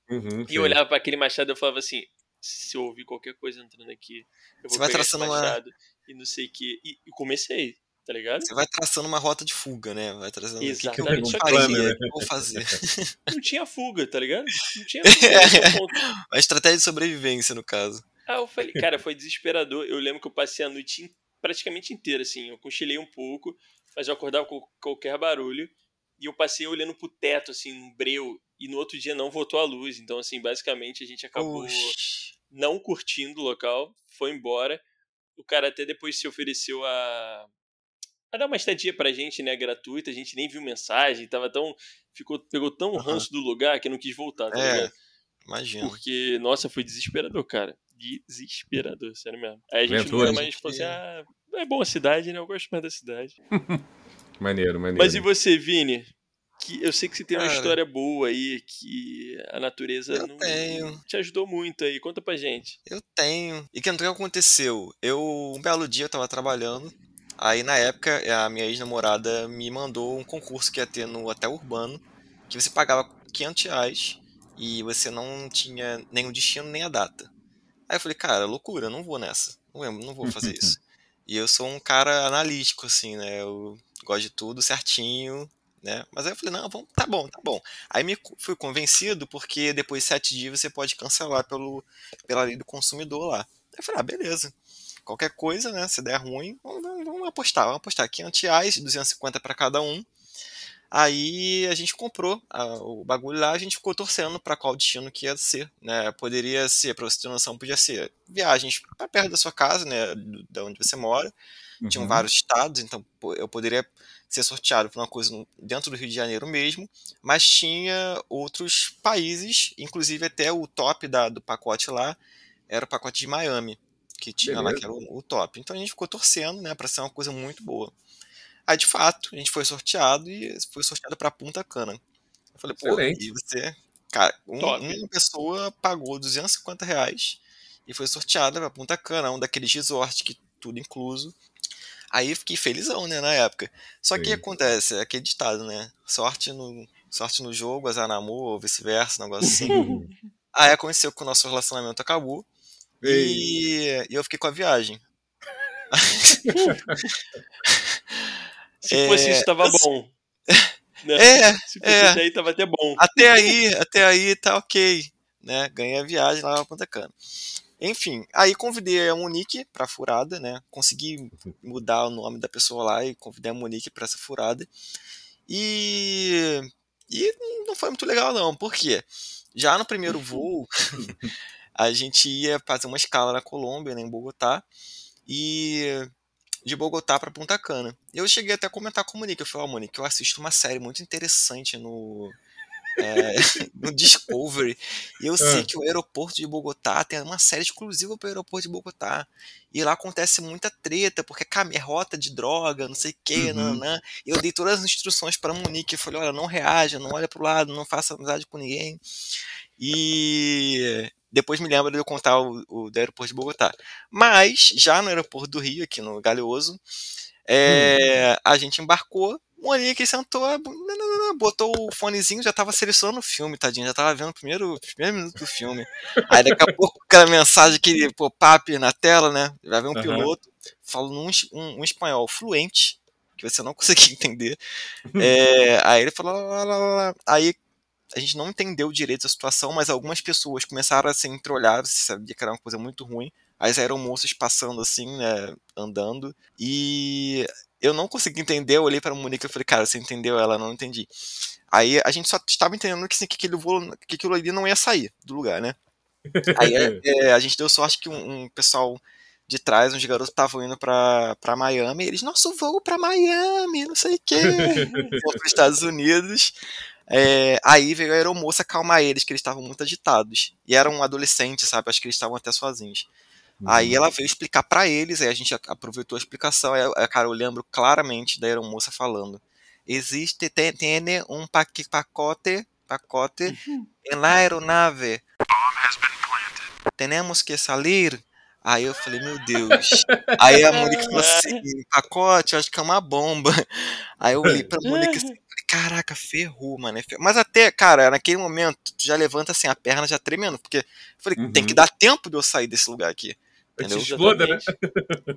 Uhum, e eu olhava para aquele machado e eu falava assim: se eu ouvir qualquer coisa entrando aqui, eu vou Você vai machado uma... e não sei o que. E, e comecei tá ligado? Você vai traçando uma rota de fuga, né? Vai trazendo Exatamente. o que, que eu não faria, né? que eu vou fazer. [laughs] Não tinha fuga, tá ligado? Não tinha [laughs] fuga. uma estratégia de sobrevivência, no caso. Ah, eu falei, cara, foi desesperador. Eu lembro que eu passei a noite praticamente inteira, assim. Eu cochilei um pouco, mas eu acordava com qualquer barulho. E eu passei olhando pro teto, assim, no breu. E no outro dia não voltou a luz. Então, assim, basicamente a gente acabou Oxi. não curtindo o local, foi embora. O cara até depois se ofereceu a a dar uma estadia pra gente, né, gratuita, a gente nem viu mensagem, tava tão. Ficou, pegou tão uhum. ranço do lugar que não quis voltar, tá é, ligado? Imagina. Porque, nossa, foi desesperador, cara. Desesperador, sério mesmo. Aí a gente Ventura, nunca mais falou assim, ah, é boa a cidade, né? Eu gosto mais da cidade. [laughs] maneiro, maneiro. Mas e você, Vini? Que eu sei que você tem uma história boa aí, que a natureza eu não tenho. te ajudou muito aí. Conta pra gente. Eu tenho. E que o que aconteceu? Eu, um belo dia, eu tava trabalhando Aí na época a minha ex-namorada me mandou um concurso que ia ter no Hotel Urbano, que você pagava 500 reais e você não tinha nenhum destino nem a data. Aí eu falei, cara, loucura, não vou nessa, não, não vou fazer isso. [laughs] e eu sou um cara analítico, assim, né? Eu gosto de tudo certinho, né? Mas aí eu falei, não, vamos, tá bom, tá bom. Aí me fui convencido porque depois de sete dias você pode cancelar pelo, pela lei do consumidor lá. Aí eu falei, ah, beleza qualquer coisa, né? Se der ruim, vamos, vamos apostar. Vamos apostar 500 reais, 250 para cada um. Aí a gente comprou a, o bagulho lá, a gente ficou torcendo para qual destino que ia ser, né? Poderia ser, para você ter noção, podia ser viagens para perto da sua casa, né? Da onde você mora. Uhum. Tinham vários estados, então eu poderia ser sorteado por uma coisa dentro do Rio de Janeiro mesmo, mas tinha outros países, inclusive até o top da, do pacote lá era o pacote de Miami que tinha Beleza. lá, que era o, o, top. Então a gente ficou torcendo, né, para ser uma coisa muito boa. Aí, de fato, a gente foi sorteado e foi sorteado para Punta Cana. Eu falei, pô, e você. Cara, um, uma pessoa pagou 250 reais e foi sorteada para Punta Cana, um daqueles resorts que tudo incluso. Aí fiquei felizão, né, na época. Só que acontece, é aquele ditado, né? Sorte no, sorte no jogo, azar na amor, ou vice-versa, um negócio assim. Aí aconteceu que o nosso relacionamento acabou. E, e eu fiquei com a viagem. [laughs] Se é, fosse isso, tava bom. Né? É, Se fosse é. aí, tava até bom. Até aí, até aí tá ok. Né? Ganhei a viagem lá pra Ponta Cana. Enfim, aí convidei a Monique pra furada, né? Consegui mudar o nome da pessoa lá e convidei a Monique pra essa furada. E, e não foi muito legal, não. Por quê? Já no primeiro [laughs] voo, a gente ia fazer uma escala na Colômbia, né, em Bogotá, e de Bogotá para Punta Cana. Eu cheguei até a comentar com o Monique, eu falei, ó, oh, Monique, eu assisto uma série muito interessante no, é, [laughs] no Discovery. E eu é. sei que o aeroporto de Bogotá tem uma série exclusiva para o aeroporto de Bogotá. E lá acontece muita treta, porque é rota de droga, não sei o que, uhum. E eu dei todas as instruções para Monique. Eu falei: olha, não reaja, não olha pro lado, não faça amizade com ninguém. E depois me lembro de eu contar o, o do aeroporto de Bogotá. Mas, já no aeroporto do Rio, aqui no Galeoso, é, hum. a gente embarcou. O Monique sentou, botou o fonezinho, já tava selecionando o filme, tadinho, já tava vendo o primeiro, primeiro minuto do filme. Aí daqui a [laughs] pouco aquela mensagem que pop-up na tela, né? Vai ver um uhum. piloto falando um, um, um, espanhol fluente, que você não [laughs] conseguia entender. É, aí ele falou, lá, lá, lá, aí a gente não entendeu direito a situação, mas algumas pessoas começaram a se entreolhar, você sabia que era uma coisa muito ruim. As aeromoças passando assim, né, andando, e eu não consegui entender, eu olhei para a Monique e falei, cara, você entendeu? Ela não entendi. Aí a gente só estava entendendo que, assim, que, aquele voo, que aquilo ali não ia sair do lugar, né? [laughs] Aí é, a gente deu sorte que um, um pessoal de trás, uns garotos estavam indo pra, pra Miami, e eles, nosso voo pra Miami, não sei o quê, [laughs] para os Estados Unidos. É, aí veio a aeromoça acalmar eles, que eles estavam muito agitados. E eram adolescentes, sabe? Acho que eles estavam até sozinhos. Uhum. Aí ela veio explicar para eles, aí a gente aproveitou a explicação. Aí, cara, eu lembro claramente da aeromoça falando: existe, tem, tem um pacote, pacote uhum. na aeronave. Temos que sair. Aí eu falei, meu Deus. Aí a Monique falou [laughs] assim: pacote, acho que é uma bomba. Aí eu olhei pra Monique assim, [laughs] caraca, ferrou, mano. Mas até, cara, naquele momento, tu já levanta assim a perna já tremendo, porque eu falei, uhum. tem que uhum. dar tempo de eu sair desse lugar aqui. Entendeu? Exploda, né?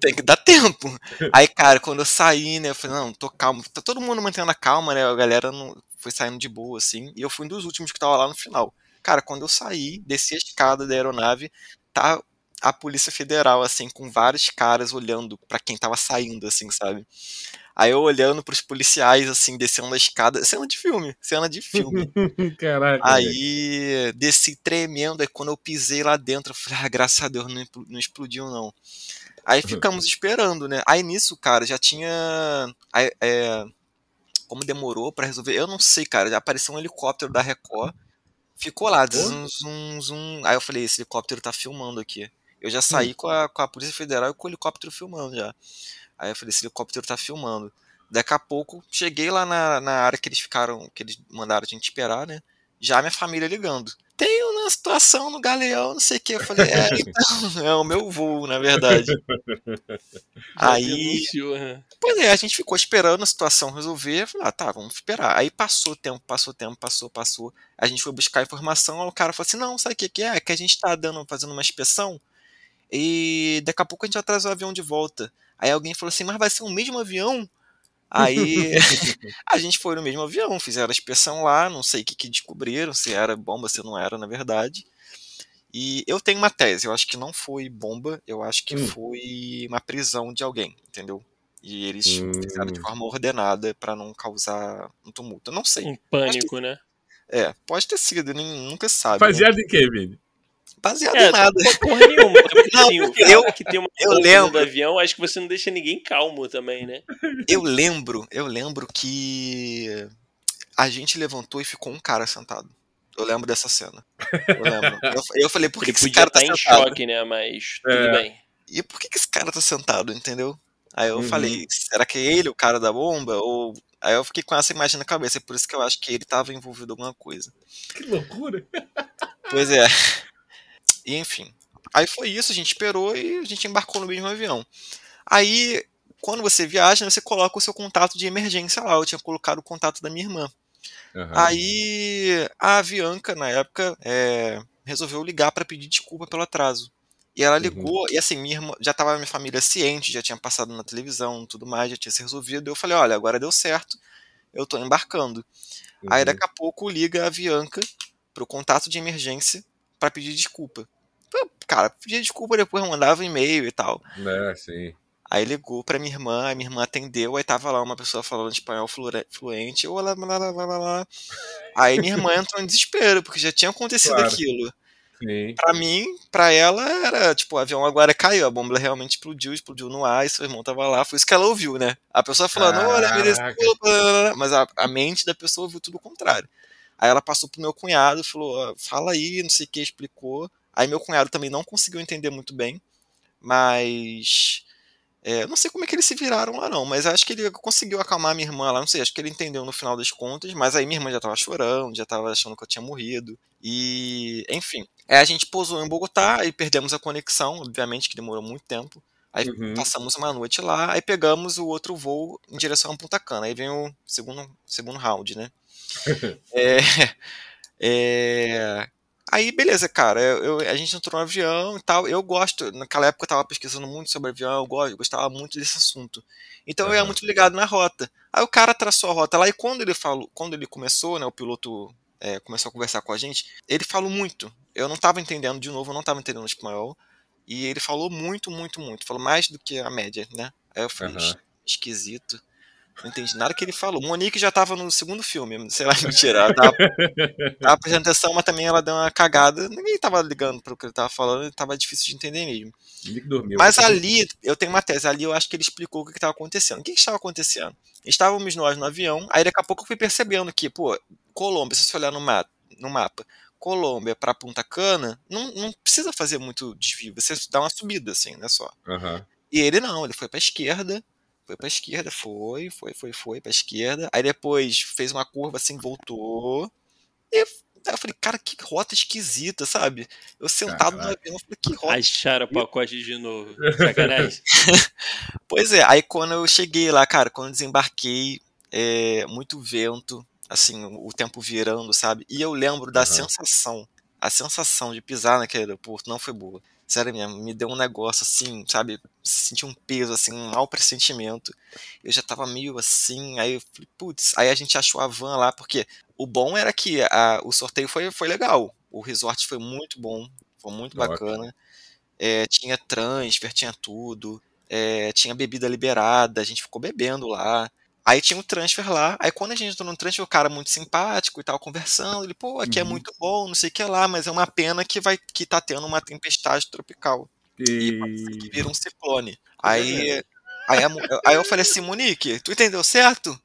Tem que dar tempo. [laughs] Aí, cara, quando eu saí, né, eu falei, não, tô calmo. Tá todo mundo mantendo a calma, né? A galera não foi saindo de boa, assim. E eu fui um dos últimos que tava lá no final. Cara, quando eu saí, desci a escada da aeronave, tá a Polícia Federal, assim, com vários caras olhando para quem tava saindo, assim, sabe? Aí eu olhando pros policiais, assim, descendo a escada. Cena de filme, cena de filme. [laughs] Caraca. Aí desci tremendo. Aí quando eu pisei lá dentro, eu falei, ah, graças a Deus, não, não explodiu, não. Aí ficamos esperando, né? Aí nisso, cara, já tinha. É, como demorou para resolver? Eu não sei, cara. Já apareceu um helicóptero da Record. Ficou lá, zum, zum, zum. Aí eu falei, esse helicóptero tá filmando aqui. Eu já saí hum. com, a, com a Polícia Federal e com o helicóptero filmando já. Aí eu falei, esse helicóptero tá filmando. Daqui a pouco, cheguei lá na, na área que eles ficaram, que eles mandaram a gente esperar, né? Já minha família ligando. Tem uma situação no Galeão, não sei o que. Eu falei, é, [laughs] então, é o meu voo, na verdade. [laughs] Aí. Né? Pois é, a gente ficou esperando a situação resolver. Falei, ah, tá, vamos esperar. Aí passou tempo, passou tempo, passou, passou. A gente foi buscar informação, o cara falou assim: não, sabe o que, que é? É que a gente tá dando, fazendo uma inspeção e daqui a pouco a gente atrasa o avião de volta. Aí alguém falou assim, mas vai ser o mesmo avião? Aí [laughs] a gente foi no mesmo avião, fizeram a inspeção lá, não sei o que, que descobriram, se era bomba, se não era, na verdade. E eu tenho uma tese, eu acho que não foi bomba, eu acho que hum. foi uma prisão de alguém, entendeu? E eles hum. fizeram de hum. forma ordenada para não causar um tumulto. Eu não sei. Um pânico, né? É, pode ter sido, nunca sabe. Baseado né? em quê, Vini? Baseado é, em nada. Porra nenhuma. [laughs] não, assim, eu, que tem uma eu lembro do avião, acho que você não deixa ninguém calmo também, né? Eu lembro, eu lembro que a gente levantou e ficou um cara sentado. Eu lembro dessa cena. Eu lembro. Eu, eu falei, por que, que esse cara tá, tá em sentado? choque, né? Mas tudo é. bem. E por que, que esse cara tá sentado, entendeu? Aí eu uhum. falei, será que é ele o cara da bomba? Ou Aí eu fiquei com essa imagem na cabeça, é por isso que eu acho que ele estava envolvido em alguma coisa. Que loucura! Pois é. [laughs] E enfim. Aí foi isso, a gente esperou e a gente embarcou no mesmo avião. Aí, quando você viaja, você coloca o seu contato de emergência lá. Eu tinha colocado o contato da minha irmã. Uhum. Aí a Avianca, na época, é, resolveu ligar para pedir desculpa pelo atraso. E ela uhum. ligou, uhum. e assim, minha irmã, já estava minha família ciente, já tinha passado na televisão tudo mais, já tinha se resolvido. Eu falei: olha, agora deu certo, eu tô embarcando. Uhum. Aí daqui a pouco liga a Avianca pro contato de emergência para pedir desculpa. Cara, pedia desculpa, depois mandava e-mail e tal. É, sim. Aí ligou pra minha irmã, a minha irmã atendeu, aí tava lá uma pessoa falando espanhol fluente, olá, lá, lá, lá, lá. Aí minha irmã entrou em desespero, porque já tinha acontecido claro. aquilo. Sim. Pra mim, pra ela, era tipo, o avião agora caiu, a bomba realmente explodiu, explodiu no ar, e seu irmão tava lá, foi isso que ela ouviu, né? A pessoa falando, olha, desculpa, mas a, a mente da pessoa ouviu tudo o contrário. Aí ela passou pro meu cunhado, falou, fala aí, não sei o que, explicou. Aí meu cunhado também não conseguiu entender muito bem, mas é, não sei como é que eles se viraram lá não, mas acho que ele conseguiu acalmar minha irmã lá, não sei, acho que ele entendeu no final das contas, mas aí minha irmã já tava chorando, já tava achando que eu tinha morrido, e enfim. Aí a gente pousou em Bogotá e perdemos a conexão, obviamente que demorou muito tempo. Aí uhum. passamos uma noite lá, aí pegamos o outro voo em direção a Punta Cana. Aí vem o segundo, segundo round, né? [laughs] é, é, aí, beleza, cara. Eu, eu, a gente entrou no avião e tal. Eu gosto, naquela época eu tava pesquisando muito sobre avião, eu, gosto, eu gostava muito desse assunto. Então uhum. eu ia muito ligado na rota. Aí o cara traçou a rota lá e quando ele falou, quando ele começou, né, o piloto é, começou a conversar com a gente, ele falou muito. Eu não tava entendendo, de novo, eu não tava entendendo espanhol. E ele falou muito, muito, muito. Falou mais do que a média, né? Aí eu falei, uhum. esquisito. Não entendi nada que ele falou. Monique já tava no segundo filme, sei lá, [laughs] mentira. Ela tava, tava apresentação, mas também ela deu uma cagada. Ninguém tava ligando pro que ele tava falando, tava difícil de entender mesmo. Dormiu, mas ali, eu tenho uma tese, ali eu acho que ele explicou o que estava acontecendo. O que, que estava acontecendo? Estávamos nós no avião, aí daqui a pouco eu fui percebendo que, pô, Colômbia, se você olhar no, ma no mapa, Colômbia para Punta Cana, não, não precisa fazer muito desvio, você dá uma subida, assim, né, só. Uhum. E ele não, ele foi para esquerda, foi para esquerda, foi, foi, foi, foi para esquerda. Aí depois fez uma curva assim, voltou. E eu falei, cara, que rota esquisita, sabe? Eu sentado Caraca. no avião, falei, que rota. Acharam o pacote de novo. Sacanagem. [laughs] pois é, aí quando eu cheguei lá, cara, quando eu desembarquei, é, muito vento, assim, o tempo virando, sabe? E eu lembro da uhum. sensação, a sensação de pisar naquele aeroporto não foi boa. Sério mesmo, me deu um negócio assim, sabe? Senti um peso, assim, um mau pressentimento. Eu já tava meio assim, aí eu falei, putz, aí a gente achou a van lá, porque o bom era que a, o sorteio foi, foi legal. O resort foi muito bom, foi muito bacana. É, tinha transfer, tinha tudo. É, tinha bebida liberada, a gente ficou bebendo lá. Aí tinha um transfer lá. Aí quando a gente entrou no transfer, o cara muito simpático e tal, conversando. Ele, pô, aqui é uhum. é muito bom, não sei o que lá, mas é uma pena que vai que tá tendo uma tempestade tropical. E, e vira um ciclone. Aí, aí, a, aí eu falei assim, Monique, tu entendeu certo?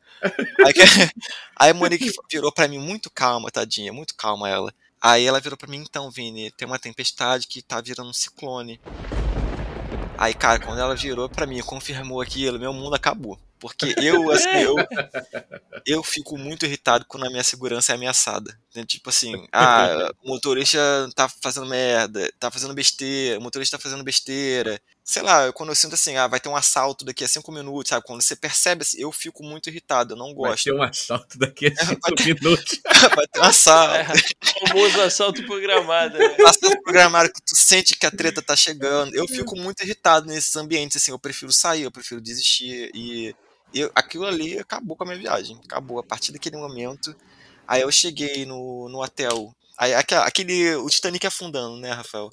Aí, [laughs] aí a Monique virou pra mim muito calma, tadinha, muito calma ela. Aí ela virou pra mim, então, Vini, tem uma tempestade que tá virando um ciclone. Aí, cara, quando ela virou pra mim e confirmou aquilo, meu mundo acabou. Porque eu, assim, eu, eu fico muito irritado quando a minha segurança é ameaçada. Né? Tipo assim, ah, o motorista tá fazendo merda, tá fazendo besteira, o motorista tá fazendo besteira. Sei lá, quando eu sinto assim, ah, vai ter um assalto daqui a cinco minutos, sabe? Quando você percebe assim, eu fico muito irritado, eu não gosto. Vai ter um assalto daqui a [laughs] cinco minutos. [laughs] vai ter um assalto. É, famoso assalto programado. Né? [laughs] Assalto programado que tu sente que a treta tá chegando. Eu fico muito irritado nesses ambientes, assim, eu prefiro sair, eu prefiro desistir e eu, aquilo ali acabou com a minha viagem. Acabou. A partir daquele momento. Aí eu cheguei no, no hotel. Aí, aquele, o Titanic afundando, né, Rafael?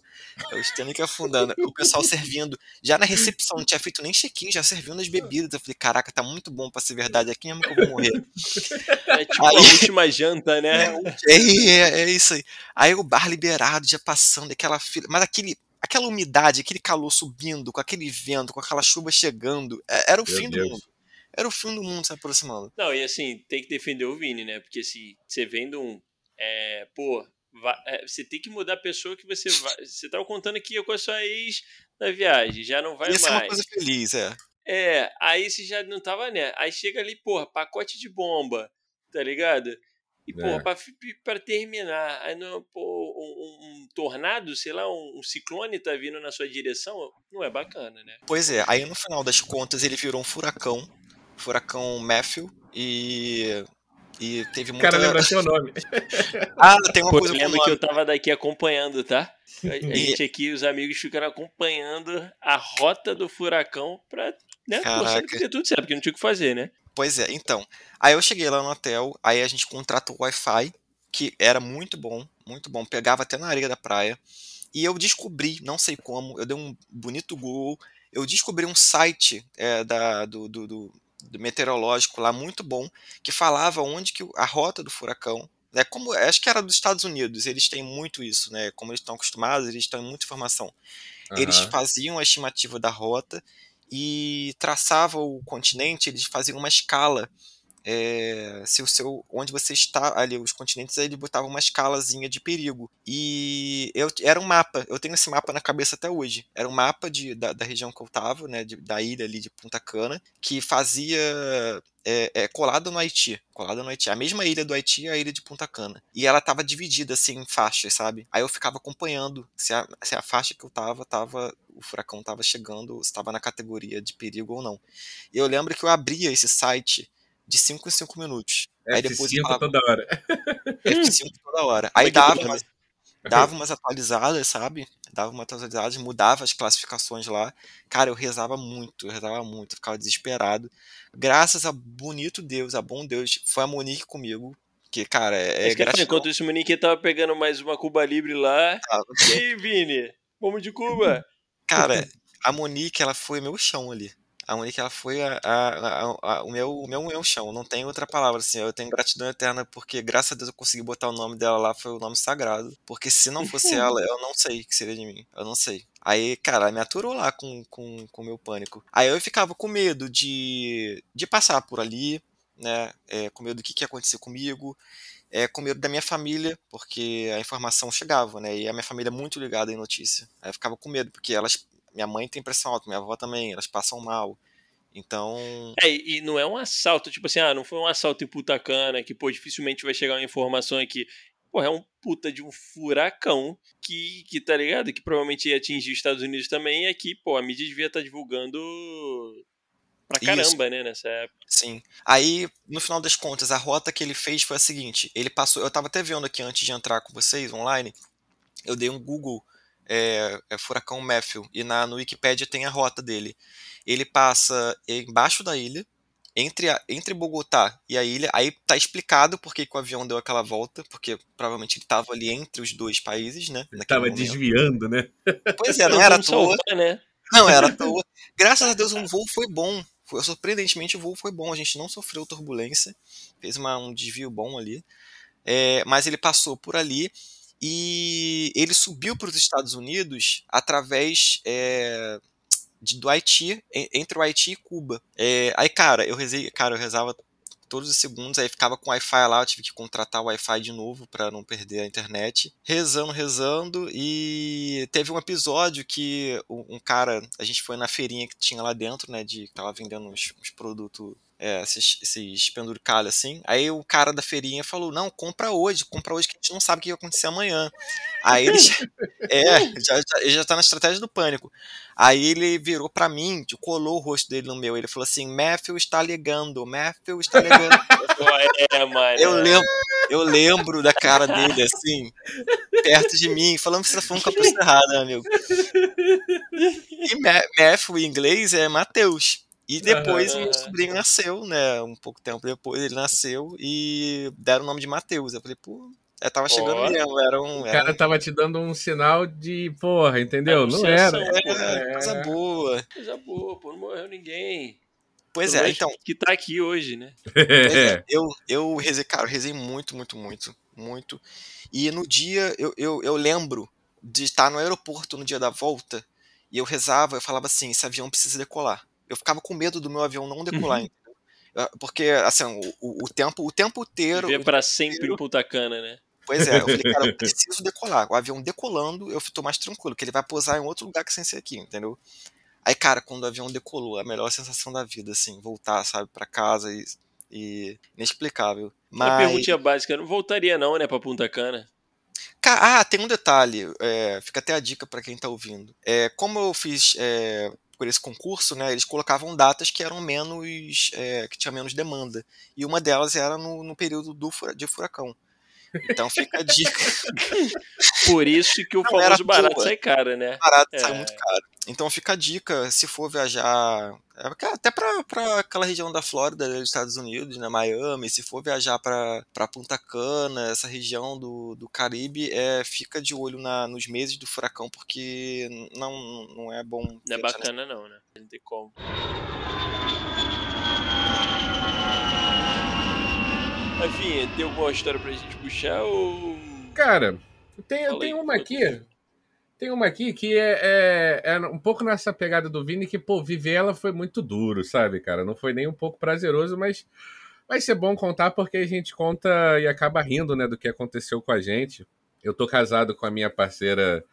É o Titanic afundando. O pessoal servindo. Já na recepção, não tinha feito nem check-in, já servindo as bebidas. Eu falei, caraca, tá muito bom pra ser verdade. Aqui mesmo que eu vou morrer. [laughs] É tipo aí, a última janta, né? É, é, é, isso aí. Aí o bar liberado, já passando, aquela fila. Mas aquele, aquela umidade, aquele calor subindo, com aquele vento, com aquela chuva chegando. É, era o Meu fim Deus. do mundo era o fim do mundo se aproximando. Não, e assim, tem que defender o Vini, né? Porque se você vendo um. É, pô, vai, é, você tem que mudar a pessoa que você vai. Você tava contando que ia com a sua ex na viagem, já não vai Ia mais. Isso é uma coisa feliz, é. É, aí você já não tava, né? Aí chega ali, porra, pacote de bomba, tá ligado? E, porra, é. pra, pra terminar, aí não, pô, um, um, tornado, sei lá, um, um, ciclone tá vindo na sua direção, não é bacana, né? Pois é, aí no final das contas ele virou um furacão furacão Matthew e e teve muita... cara lembra seu nome. [laughs] ah, tem uma Pô, coisa lembro que eu tava daqui acompanhando, tá? A, a gente aqui, os amigos ficaram acompanhando a rota do furacão pra, né, torcendo que tudo certo, porque não tinha o que fazer, né? Pois é, então. Aí eu cheguei lá no hotel, aí a gente contratou o Wi-Fi, que era muito bom, muito bom, pegava até na areia da praia. E eu descobri, não sei como, eu dei um bonito Google, eu descobri um site é, da, do, do do meteorológico lá muito bom que falava onde que a rota do furacão né, como acho que era dos Estados Unidos eles têm muito isso né como eles estão acostumados eles têm muita informação uhum. eles faziam a estimativa da rota e traçavam o continente eles faziam uma escala é, se o seu onde você está ali os continentes ele botava uma escalazinha de perigo e eu era um mapa eu tenho esse mapa na cabeça até hoje era um mapa de, da, da região que eu estava né de, da ilha ali de Punta Cana que fazia é, é, colada no Haiti, colada no Haiti. A mesma ilha do Haiti a ilha de Punta Cana. E ela tava dividida assim em faixas, sabe? Aí eu ficava acompanhando se a, se a faixa que eu tava, tava o furacão tava chegando, estava na categoria de perigo ou não. E eu lembro que eu abria esse site de 5 em 5 minutos. F5 aí depois falava, toda hora. [laughs] F5 toda hora. Aí dava umas, dava umas atualizadas, sabe? Dava umas atualizadas, mudava as classificações lá. Cara, eu rezava muito, eu rezava muito, eu ficava desesperado. Graças a bonito Deus, a bom Deus, foi a Monique comigo. Que, cara, é, é gratidão. Enquanto isso, o Monique tava pegando mais uma Cuba Libre lá. Ah, e aí, Vini? Vamos de Cuba? Cara, a Monique, ela foi meu chão ali A Monique, ela foi a, a, a, o, meu, o meu, meu chão. Não tem outra palavra, assim. Eu tenho gratidão eterna porque, graças a Deus, eu consegui botar o nome dela lá. Foi o nome sagrado. Porque se não fosse [laughs] ela, eu não sei o que seria de mim. Eu não sei. Aí, cara, ela me aturou lá com o com, com meu pânico. Aí eu ficava com medo de, de passar por ali, né? É, com medo do que, que ia acontecer comigo. É, com medo da minha família, porque a informação chegava, né? E a minha família é muito ligada em notícia. Aí eu ficava com medo, porque elas minha mãe tem pressão alta, minha avó também, elas passam mal. Então. É, e não é um assalto, tipo assim, ah, não foi um assalto em Putacana, que, pô, dificilmente vai chegar uma informação aqui. Pô, é um puta de um furacão que, que tá ligado? Que provavelmente ia atingir os Estados Unidos também, e aqui, pô, a mídia devia estar tá divulgando pra caramba, Isso. né, nessa época. Sim. Aí, no final das contas, a rota que ele fez foi a seguinte: ele passou. Eu tava até vendo aqui antes de entrar com vocês online, eu dei um Google é, é furacão Matthew, e na, no Wikipedia tem a rota dele. Ele passa embaixo da ilha, entre, a, entre Bogotá e a ilha, aí tá explicado por que, o avião deu aquela volta, porque provavelmente ele tava ali entre os dois países, né? Ele tava momento. desviando, né? Pois é, não era à toa. né? Não era à [laughs] toa. Graças a Deus, o um voo foi bom. Foi, surpreendentemente, o voo foi bom. A gente não sofreu turbulência, fez uma, um desvio bom ali. É, mas ele passou por ali e ele subiu para os Estados Unidos através é, de, do Haiti, entre o Haiti e Cuba. É, aí, cara, eu rezei, cara, eu rezava todos os segundos, aí ficava com Wi-Fi lá, eu tive que contratar o Wi-Fi de novo para não perder a internet. Rezando, rezando, e teve um episódio que um cara, a gente foi na feirinha que tinha lá dentro, né, de tava vendendo uns, uns produtos é, esses, esses penduricalhos assim. Aí o cara da feirinha falou: Não, compra hoje, compra hoje que a gente não sabe o que vai acontecer amanhã. Aí ele [laughs] é, já, já, ele já tá na estratégia do pânico. Aí ele virou para mim, colou o rosto dele no meu. Ele falou assim: Matthew está ligando, Matthew está ligando. [laughs] é, mano. Eu lembro, eu lembro da cara dele assim, perto de mim, falando que você tá falando com a pessoa errada, amigo. E Matthew em inglês é Mateus. E depois uhum. meu sobrinho nasceu, né? Um pouco tempo depois ele nasceu e deram o nome de Mateus. Eu falei, pô, eu tava chegando mesmo, era um. O cara era... tava te dando um sinal de porra, entendeu? Não era. É, é, coisa boa. Coisa boa, pô, não morreu ninguém. Pois é, então. Que tá aqui hoje, né? [laughs] É, eu, eu rezei, cara, eu rezei muito, muito, muito, muito. E no dia, eu, eu, eu lembro de estar no aeroporto no dia da volta, e eu rezava, eu falava assim: esse avião precisa decolar eu ficava com medo do meu avião não decolar. Uhum. Ah, porque, assim, o, o, tempo, o tempo inteiro. Viver para sempre em Punta Cana, né? Pois é, eu falei, cara, eu [laughs] preciso decolar. O avião decolando, eu tô mais tranquilo, que ele vai pousar em outro lugar que sem ser aqui, entendeu? Aí, cara, quando o avião decolou, a melhor sensação da vida, assim, voltar, sabe, para casa e, e inexplicável. Mas... Uma perguntinha básica, não voltaria não, né, pra Punta Cana? Ah, tem um detalhe, é, fica até a dica para quem tá ouvindo. É, como eu fiz é, por esse concurso, né, eles colocavam datas que eram menos, é, que tinha menos demanda. E uma delas era no, no período do, de furacão. Então fica a dica. Por isso que o Não, famoso barato sai caro, né? Barato é. sai muito caro. Então fica a dica, se for viajar, é, até para aquela região da Flórida, dos Estados Unidos, né, Miami, se for viajar para Punta Cana, essa região do, do Caribe, é, fica de olho na, nos meses do furacão, porque não, não é bom. Não é bacana não, né? Não tem como. Enfim, tem alguma história pra gente puxar ou. Cara, tem, eu tenho uma aqui. Tem uma aqui que é, é, é, um pouco nessa pegada do Vini, que, pô, viver ela foi muito duro, sabe, cara? Não foi nem um pouco prazeroso, mas vai ser bom contar porque a gente conta e acaba rindo, né, do que aconteceu com a gente. Eu tô casado com a minha parceira,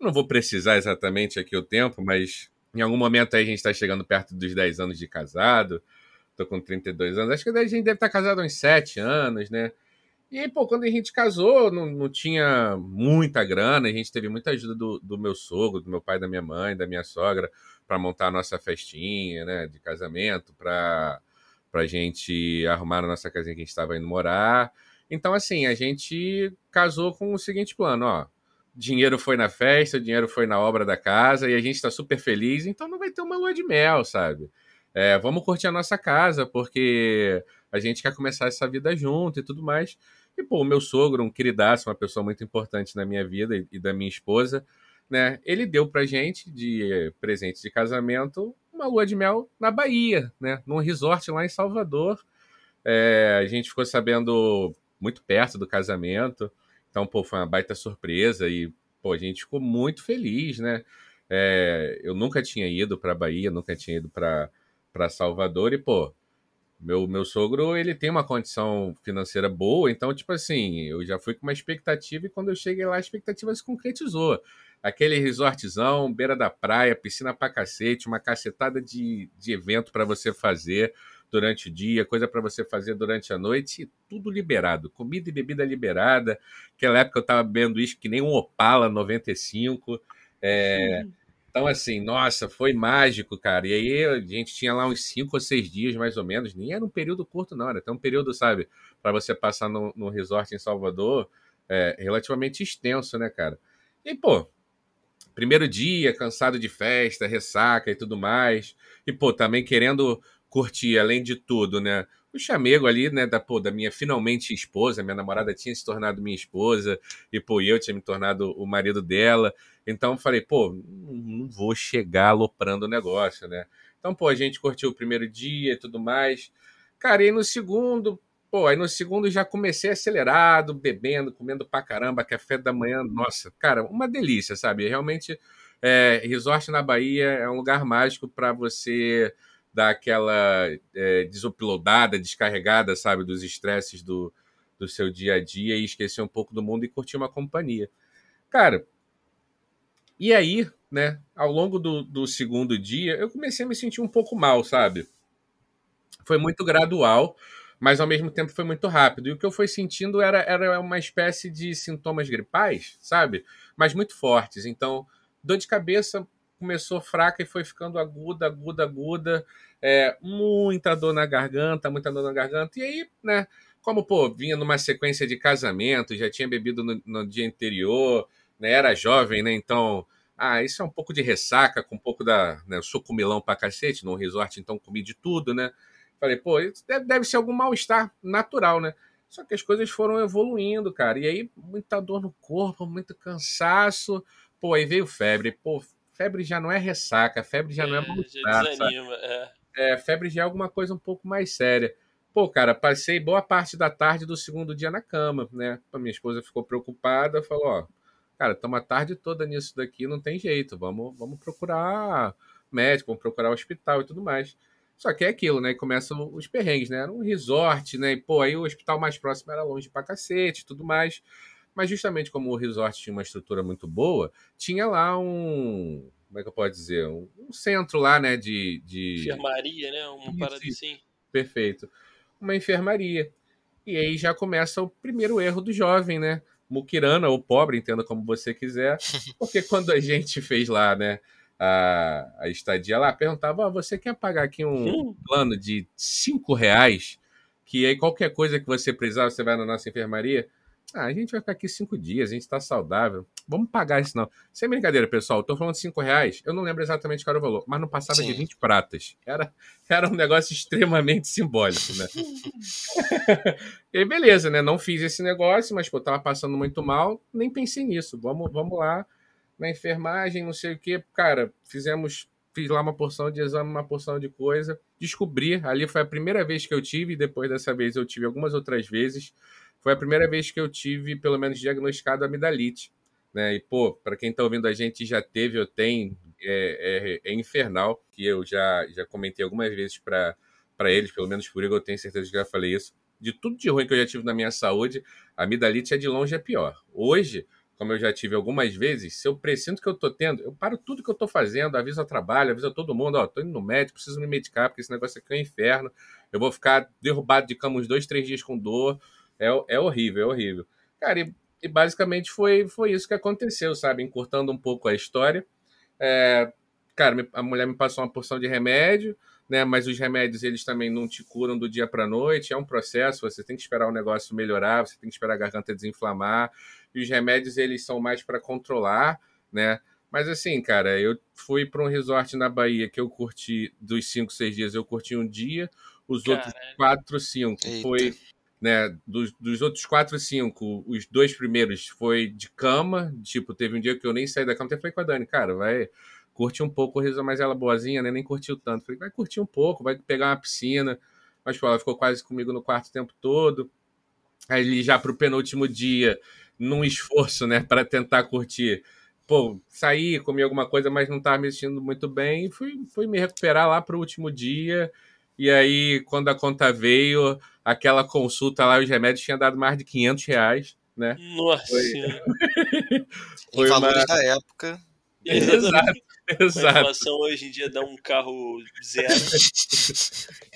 não vou precisar exatamente aqui o tempo, mas em algum momento aí a gente tá chegando perto dos 10 anos de casado. Tô com 32 anos, acho que a gente deve estar tá casado uns 7 anos, né? E aí, pô, quando a gente casou, não, não tinha muita grana, a gente teve muita ajuda do, do meu sogro, do meu pai, da minha mãe, da minha sogra, para montar a nossa festinha, né, de casamento, para a gente arrumar a nossa casinha que a gente estava indo morar. Então, assim, a gente casou com o seguinte plano, ó, dinheiro foi na festa, dinheiro foi na obra da casa, e a gente está super feliz, então não vai ter uma lua de mel, sabe? É, vamos curtir a nossa casa, porque a gente quer começar essa vida junto e tudo mais. E, pô, o meu sogro, um queridaço, uma pessoa muito importante na minha vida e, e da minha esposa, né? Ele deu pra gente, de presente de casamento, uma lua de mel na Bahia, né? Num resort lá em Salvador. É, a gente ficou sabendo muito perto do casamento. Então, pô, foi uma baita surpresa e, pô, a gente ficou muito feliz, né? É, eu nunca tinha ido para Bahia, nunca tinha ido para Salvador e, pô, meu, meu sogro, ele tem uma condição financeira boa, então, tipo assim, eu já fui com uma expectativa e quando eu cheguei lá, a expectativa se concretizou. Aquele resortzão, beira da praia, piscina pra cacete, uma cacetada de, de evento para você fazer durante o dia, coisa para você fazer durante a noite, tudo liberado, comida e bebida liberada. Naquela época eu tava bebendo isso que nem um Opala 95. É, então, assim, nossa, foi mágico, cara. E aí a gente tinha lá uns cinco ou seis dias, mais ou menos. Nem era um período curto, não. Era até um período, sabe, para você passar no resort em Salvador, é, relativamente extenso, né, cara? E, pô, primeiro dia, cansado de festa, ressaca e tudo mais. E, pô, também querendo curtir, além de tudo, né? O chamego ali, né, da, pô, da minha finalmente esposa, minha namorada tinha se tornado minha esposa, e, pô, eu tinha me tornado o marido dela. Então falei, pô, não vou chegar aloprando o negócio, né? Então, pô, a gente curtiu o primeiro dia e tudo mais. Cara, e no segundo, pô, aí no segundo já comecei acelerado, bebendo, comendo pra caramba, café da manhã, nossa, cara, uma delícia, sabe? Realmente, é, resort na Bahia é um lugar mágico para você dar aquela é, desuploadada, descarregada, sabe, dos estresses do, do seu dia a dia e esquecer um pouco do mundo e curtir uma companhia. Cara, e aí, né, ao longo do, do segundo dia, eu comecei a me sentir um pouco mal, sabe? Foi muito gradual, mas ao mesmo tempo foi muito rápido. E o que eu fui sentindo era, era uma espécie de sintomas gripais, sabe? Mas muito fortes. Então, dor de cabeça começou fraca e foi ficando aguda, aguda, aguda. É, muita dor na garganta, muita dor na garganta. E aí, né, como, pô, vinha numa sequência de casamento, já tinha bebido no, no dia anterior, né, era jovem, né? Então, ah, isso é um pouco de ressaca, com um pouco da. Né, eu sou comilão pra cacete, num resort, então comi de tudo, né? Falei, pô, isso deve, deve ser algum mal-estar natural, né? Só que as coisas foram evoluindo, cara. E aí, muita dor no corpo, muito cansaço. Pô, aí veio febre. Pô, febre já não é ressaca, febre já é, não é, é mal-estar. Desanima, é. é. febre já é alguma coisa um pouco mais séria. Pô, cara, passei boa parte da tarde do segundo dia na cama, né? A minha esposa ficou preocupada, falou, ó cara, estamos a tarde toda nisso daqui, não tem jeito, vamos, vamos procurar médico, vamos procurar hospital e tudo mais. Só que é aquilo, né? Começam os perrengues, né? Era um resort, né? E, pô, aí o hospital mais próximo era longe pra cacete e tudo mais. Mas justamente como o resort tinha uma estrutura muito boa, tinha lá um. Como é que eu posso dizer? Um, um centro lá, né? De. de... Enfermaria, né? Uma parada assim. Perfeito. Uma enfermaria. E aí já começa o primeiro erro do jovem, né? Mukirana ou pobre, entenda como você quiser, [laughs] porque quando a gente fez lá, né, a, a estadia lá, perguntava, você quer pagar aqui um plano de cinco reais, que aí qualquer coisa que você precisar, você vai na nossa enfermaria? Ah, a gente vai ficar aqui cinco dias, a gente está saudável. Vamos pagar isso não. Sem brincadeira, pessoal. Estou falando de cinco reais. Eu não lembro exatamente qual era o valor, mas não passava Sim. de 20 pratas. Era, era um negócio extremamente simbólico, né? [laughs] e beleza, né? Não fiz esse negócio, mas pô, tava passando muito mal. Nem pensei nisso. Vamos, vamos lá na enfermagem, não sei o que. Cara, fizemos fiz lá uma porção de exame, uma porção de coisa. Descobri, ali foi a primeira vez que eu tive, depois dessa vez eu tive algumas outras vezes. Foi a primeira vez que eu tive, pelo menos, diagnosticado amidalite. Né? E, pô, para quem está ouvindo a gente já teve ou tem, é, é, é, infernal, que eu já, já comentei algumas vezes para eles, pelo menos por eu tenho certeza que já falei isso. De tudo de ruim que eu já tive na minha saúde, a amidalite é de longe a pior. Hoje, como eu já tive algumas vezes, se eu presinto que eu tô tendo, eu paro tudo que eu tô fazendo, aviso ao trabalho, aviso a todo mundo, ó, tô indo no médico, preciso me medicar, porque esse negócio aqui é um inferno. Eu vou ficar derrubado de cama uns dois, três dias com dor. É, é horrível, é horrível. Cara, e, e, basicamente foi, foi isso que aconteceu, sabe? Encurtando um pouco a história. É, cara, a mulher me passou uma porção de remédio, né? Mas os remédios eles também não te curam do dia para noite. É um processo. Você tem que esperar o negócio melhorar. Você tem que esperar a garganta desinflamar. E os remédios eles são mais para controlar, né? Mas assim, cara, eu fui para um resort na Bahia que eu curti dos cinco, seis dias. Eu curti um dia. Os Caralho. outros quatro, cinco foi né, dos, dos outros quatro, cinco, os dois primeiros foi de cama, tipo, teve um dia que eu nem saí da cama, até falei com a Dani, cara, vai, curte um pouco, o mas ela boazinha, né? Nem curtiu tanto. Falei, vai curtir um pouco, vai pegar uma piscina. Mas, pô, ela ficou quase comigo no quarto o tempo todo. Aí já pro penúltimo dia, num esforço, né, para tentar curtir. Pô, saí, comi alguma coisa, mas não estava me sentindo muito bem. Fui, fui me recuperar lá pro último dia. E aí, quando a conta veio, aquela consulta lá, os remédios tinham dado mais de 500 reais, né? Nossa! Foi, [laughs] Foi uma... da época. Exato. [laughs] Exato. A inflação hoje em dia dá um carro zero. [laughs]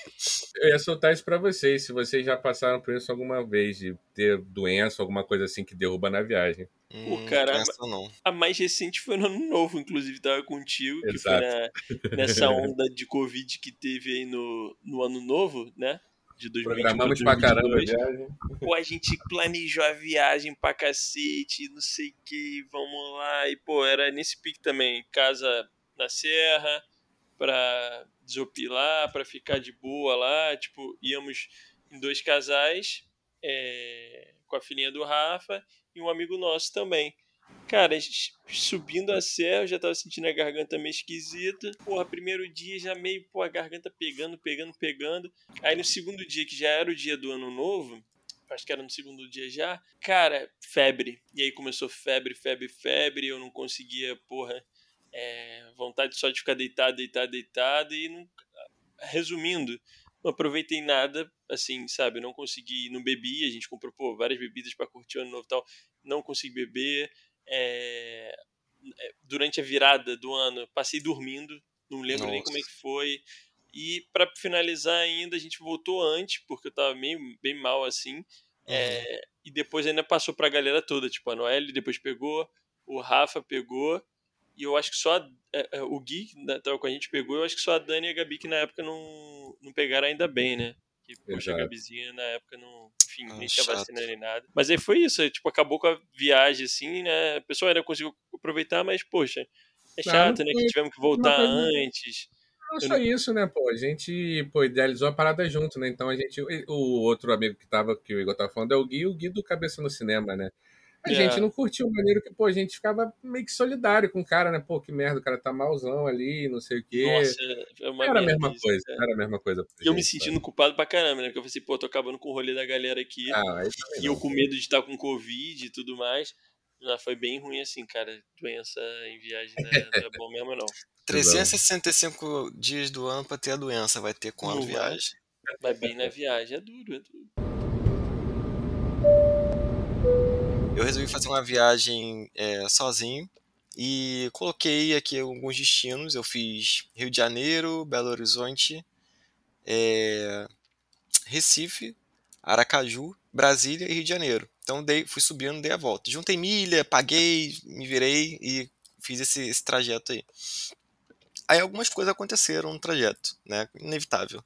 Eu ia soltar isso para vocês, se vocês já passaram por isso alguma vez, de ter doença, alguma coisa assim que derruba na viagem. Hum, o cara, a, a mais recente foi no ano novo, inclusive tava contigo, Exato. que foi na, nessa onda de Covid que teve aí no, no ano novo, né? De 2020 Programamos pra caramba a viagem. Pô, a gente planejou a viagem pra cacete, não sei o que, vamos lá. E, pô, era nesse pique também, casa na serra, pra desopilar, pra ficar de boa lá. Tipo, íamos em dois casais, é, com a filhinha do Rafa e um amigo nosso também. Cara, subindo a serra, eu já tava sentindo a garganta meio esquisita. Porra, primeiro dia já meio, pô, a garganta pegando, pegando, pegando. Aí no segundo dia, que já era o dia do ano novo, acho que era no segundo dia já, cara, febre. E aí começou febre, febre, febre. Eu não conseguia, porra, é, vontade só de ficar deitado, deitado, deitado. E não... resumindo, não aproveitei nada, assim, sabe? Não consegui, não bebi. A gente comprou, pô, várias bebidas para curtir o ano novo e tal. Não consegui beber é, é, durante a virada do ano, passei dormindo, não lembro Nossa. nem como é que foi. E para finalizar ainda, a gente voltou antes, porque eu tava meio, bem mal assim. Uhum. É, e depois ainda passou pra galera toda, tipo, a Noelle depois pegou, o Rafa pegou, e eu acho que só a, é, é, o Gui, né, tava com a gente, pegou, eu acho que só a Dani e a Gabi que na época não, não pegaram ainda bem, né? Que, poxa, a Gabizinha na época não, enfim, ah, nem tinha vacina nem nada. Mas aí foi isso, tipo, acabou com a viagem, assim, né? A pessoa ainda conseguiu aproveitar, mas, poxa, é chato, não, né? Que tivemos que voltar antes. Não só isso, né, pô? A gente, pô, idealizou a parada junto, né? Então a gente. O outro amigo que tava, que o Igor tava falando, é o Gui, o Gui do Cabeça no Cinema, né? A yeah. gente não curtiu maneiro que, pô, a gente ficava meio que solidário com o cara, né? Pô, que merda, o cara tá malzão ali, não sei o quê. Nossa, é uma era a mesma isso, coisa, era a mesma coisa. E eu me sentindo sabe? culpado pra caramba, né? Porque eu falei assim, pô, tô acabando com o rolê da galera aqui. Ah, e eu com medo de estar com Covid e tudo mais. Já foi bem ruim assim, cara. Doença em viagem não é, não é bom mesmo, não. [laughs] 365 dias do ano pra ter a doença, vai ter quando viagem? Vai bem na viagem, é duro, é duro. Resolvi fazer uma viagem é, sozinho e coloquei aqui alguns destinos. Eu fiz Rio de Janeiro, Belo Horizonte, é, Recife, Aracaju, Brasília e Rio de Janeiro. Então dei, fui subindo, dei a volta. Juntei milha, paguei, me virei e fiz esse, esse trajeto aí. Aí algumas coisas aconteceram no trajeto, né? Inevitável.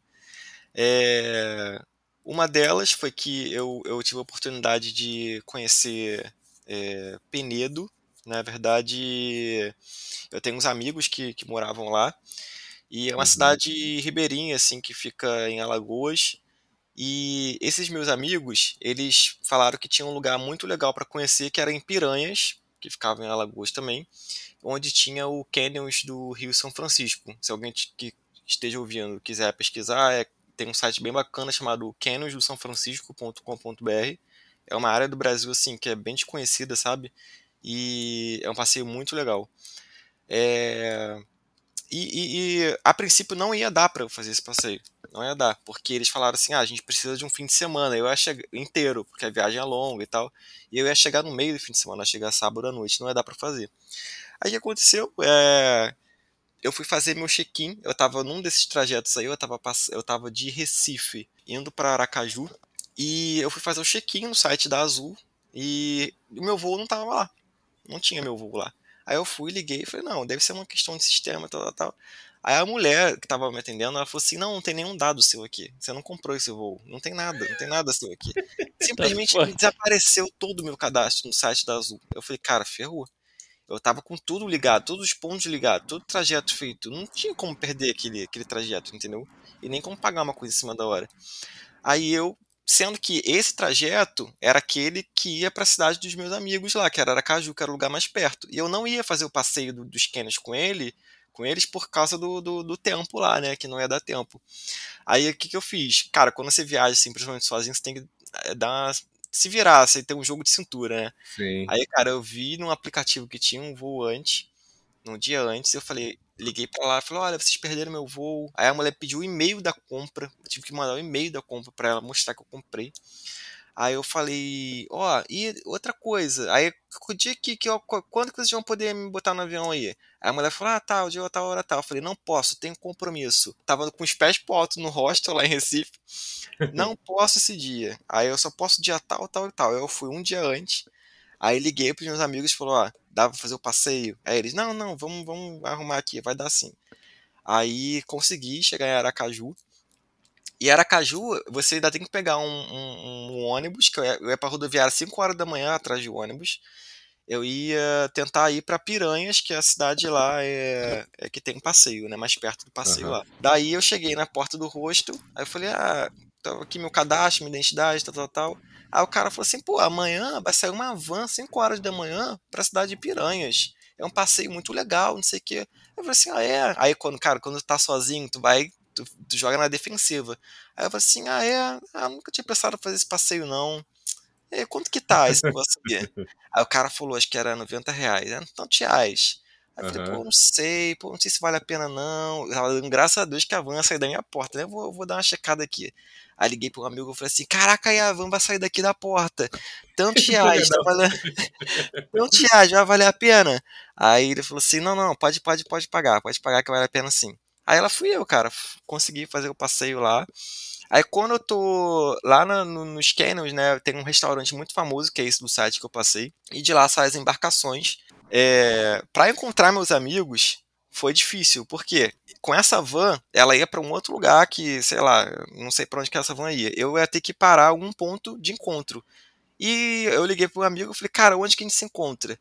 É, uma delas foi que eu, eu tive a oportunidade de conhecer é, Penedo. Na verdade, eu tenho uns amigos que, que moravam lá. E é uma uhum. cidade ribeirinha, assim, que fica em Alagoas. E esses meus amigos, eles falaram que tinha um lugar muito legal para conhecer, que era em Piranhas, que ficava em Alagoas também, onde tinha o Canyons do Rio São Francisco. Se alguém que esteja ouvindo quiser pesquisar, é tem um site bem bacana chamado canyonsdosanfrancisco.com.br. É uma área do Brasil assim que é bem desconhecida, sabe? E é um passeio muito legal. É... E, e, e, a princípio não ia dar para fazer esse passeio. Não ia dar, porque eles falaram assim: ah, a gente precisa de um fim de semana. Eu ia chegar inteiro, porque a viagem é longa e tal. E eu ia chegar no meio do fim de semana, ia chegar sábado à noite, não ia dar para fazer. Aí o que aconteceu? É eu fui fazer meu check-in. Eu tava num desses trajetos aí, eu tava, pass... eu tava de Recife indo para Aracaju. E eu fui fazer o check-in no site da Azul. E o meu voo não tava lá. Não tinha meu voo lá. Aí eu fui, liguei e falei, não, deve ser uma questão de sistema, tal, tal, tal. Aí a mulher que tava me atendendo, ela falou assim, não, não tem nenhum dado seu aqui. Você não comprou esse voo. Não tem nada, não tem nada seu aqui. [laughs] Simplesmente desapareceu todo o meu cadastro no site da Azul. Eu falei, cara, ferrou. Eu tava com tudo ligado, todos os pontos ligados, todo o trajeto feito. Não tinha como perder aquele, aquele trajeto, entendeu? E nem como pagar uma coisa em cima da hora. Aí eu, sendo que esse trajeto era aquele que ia para a cidade dos meus amigos lá, que era Aracaju, que era o lugar mais perto. E eu não ia fazer o passeio do, dos Canos com ele, com eles por causa do, do, do, tempo lá, né? Que não ia dar tempo. Aí o que, que eu fiz? Cara, quando você viaja assim, principalmente sozinho, você tem que eh, dar uma, se virar, você tem um jogo de cintura, né? Sim. Aí, cara, eu vi num aplicativo que tinha um voo antes, num dia antes, eu falei, liguei para lá, falei, olha, vocês perderam meu voo. Aí a mulher pediu o e-mail da compra, eu tive que mandar o e-mail da compra para ela mostrar que eu comprei. Aí eu falei, ó, oh, e outra coisa, aí o dia que, que eu, quando que vocês vão poder me botar no avião aí? Aí a mulher falou, ah, tá, o dia tá, hora tá. Eu falei, não posso, tenho compromisso. Tava com os pés pro alto no hostel lá em Recife. Não posso esse dia. Aí eu só posso dia tal, tal e tal. Eu fui um dia antes. Aí liguei pros meus amigos e falou, ó, dá pra fazer o passeio? Aí eles, não, não, vamos, vamos arrumar aqui, vai dar sim. Aí consegui chegar em Aracaju. E Aracaju, você ainda tem que pegar um, um, um ônibus, que eu ia, eu ia pra rodoviária às 5 horas da manhã atrás de ônibus. Eu ia tentar ir para Piranhas, que é a cidade lá é, é, que tem um passeio, né? Mais perto do passeio uhum. lá. Daí eu cheguei na porta do rosto, aí eu falei, ah, tá aqui meu cadastro, minha identidade, tal, tal, tal. Aí o cara falou assim, pô, amanhã vai sair uma van 5 horas da manhã pra cidade de Piranhas. É um passeio muito legal, não sei o quê. Eu falei assim, ah, é? Aí quando, cara, quando tu tá sozinho, tu vai tu, tu, joga na defensiva. Aí eu falei assim, ah, é? Ah, nunca tinha pensado em fazer esse passeio, não. E quanto que tá esse negócio aqui? [laughs] Aí o cara falou, acho que era 90 reais. Era tantos reais. Aí eu falei, pô, não sei, pô, não sei se vale a pena não. Eu tava dando graças a Deus que a van ia sair da minha porta, né? Eu vou, vou dar uma checada aqui. Aí liguei um amigo e falei assim: Caraca, aí a van vai sair daqui da porta. Tantos [laughs] reais, tá valendo. Tantos [laughs] reais, vai valer a pena? Aí ele falou assim: Não, não, pode, pode, pode pagar, pode pagar que vale a pena sim. Aí ela fui eu, cara. Consegui fazer o passeio lá. Aí quando eu tô lá no, no, nos canyons, né, tem um restaurante muito famoso, que é esse do site que eu passei, e de lá saem as embarcações. É, para encontrar meus amigos foi difícil, porque com essa van, ela ia para um outro lugar que, sei lá, não sei para onde que essa van ia. Eu ia ter que parar algum ponto de encontro. E eu liguei um amigo e falei, cara, onde que a gente se encontra?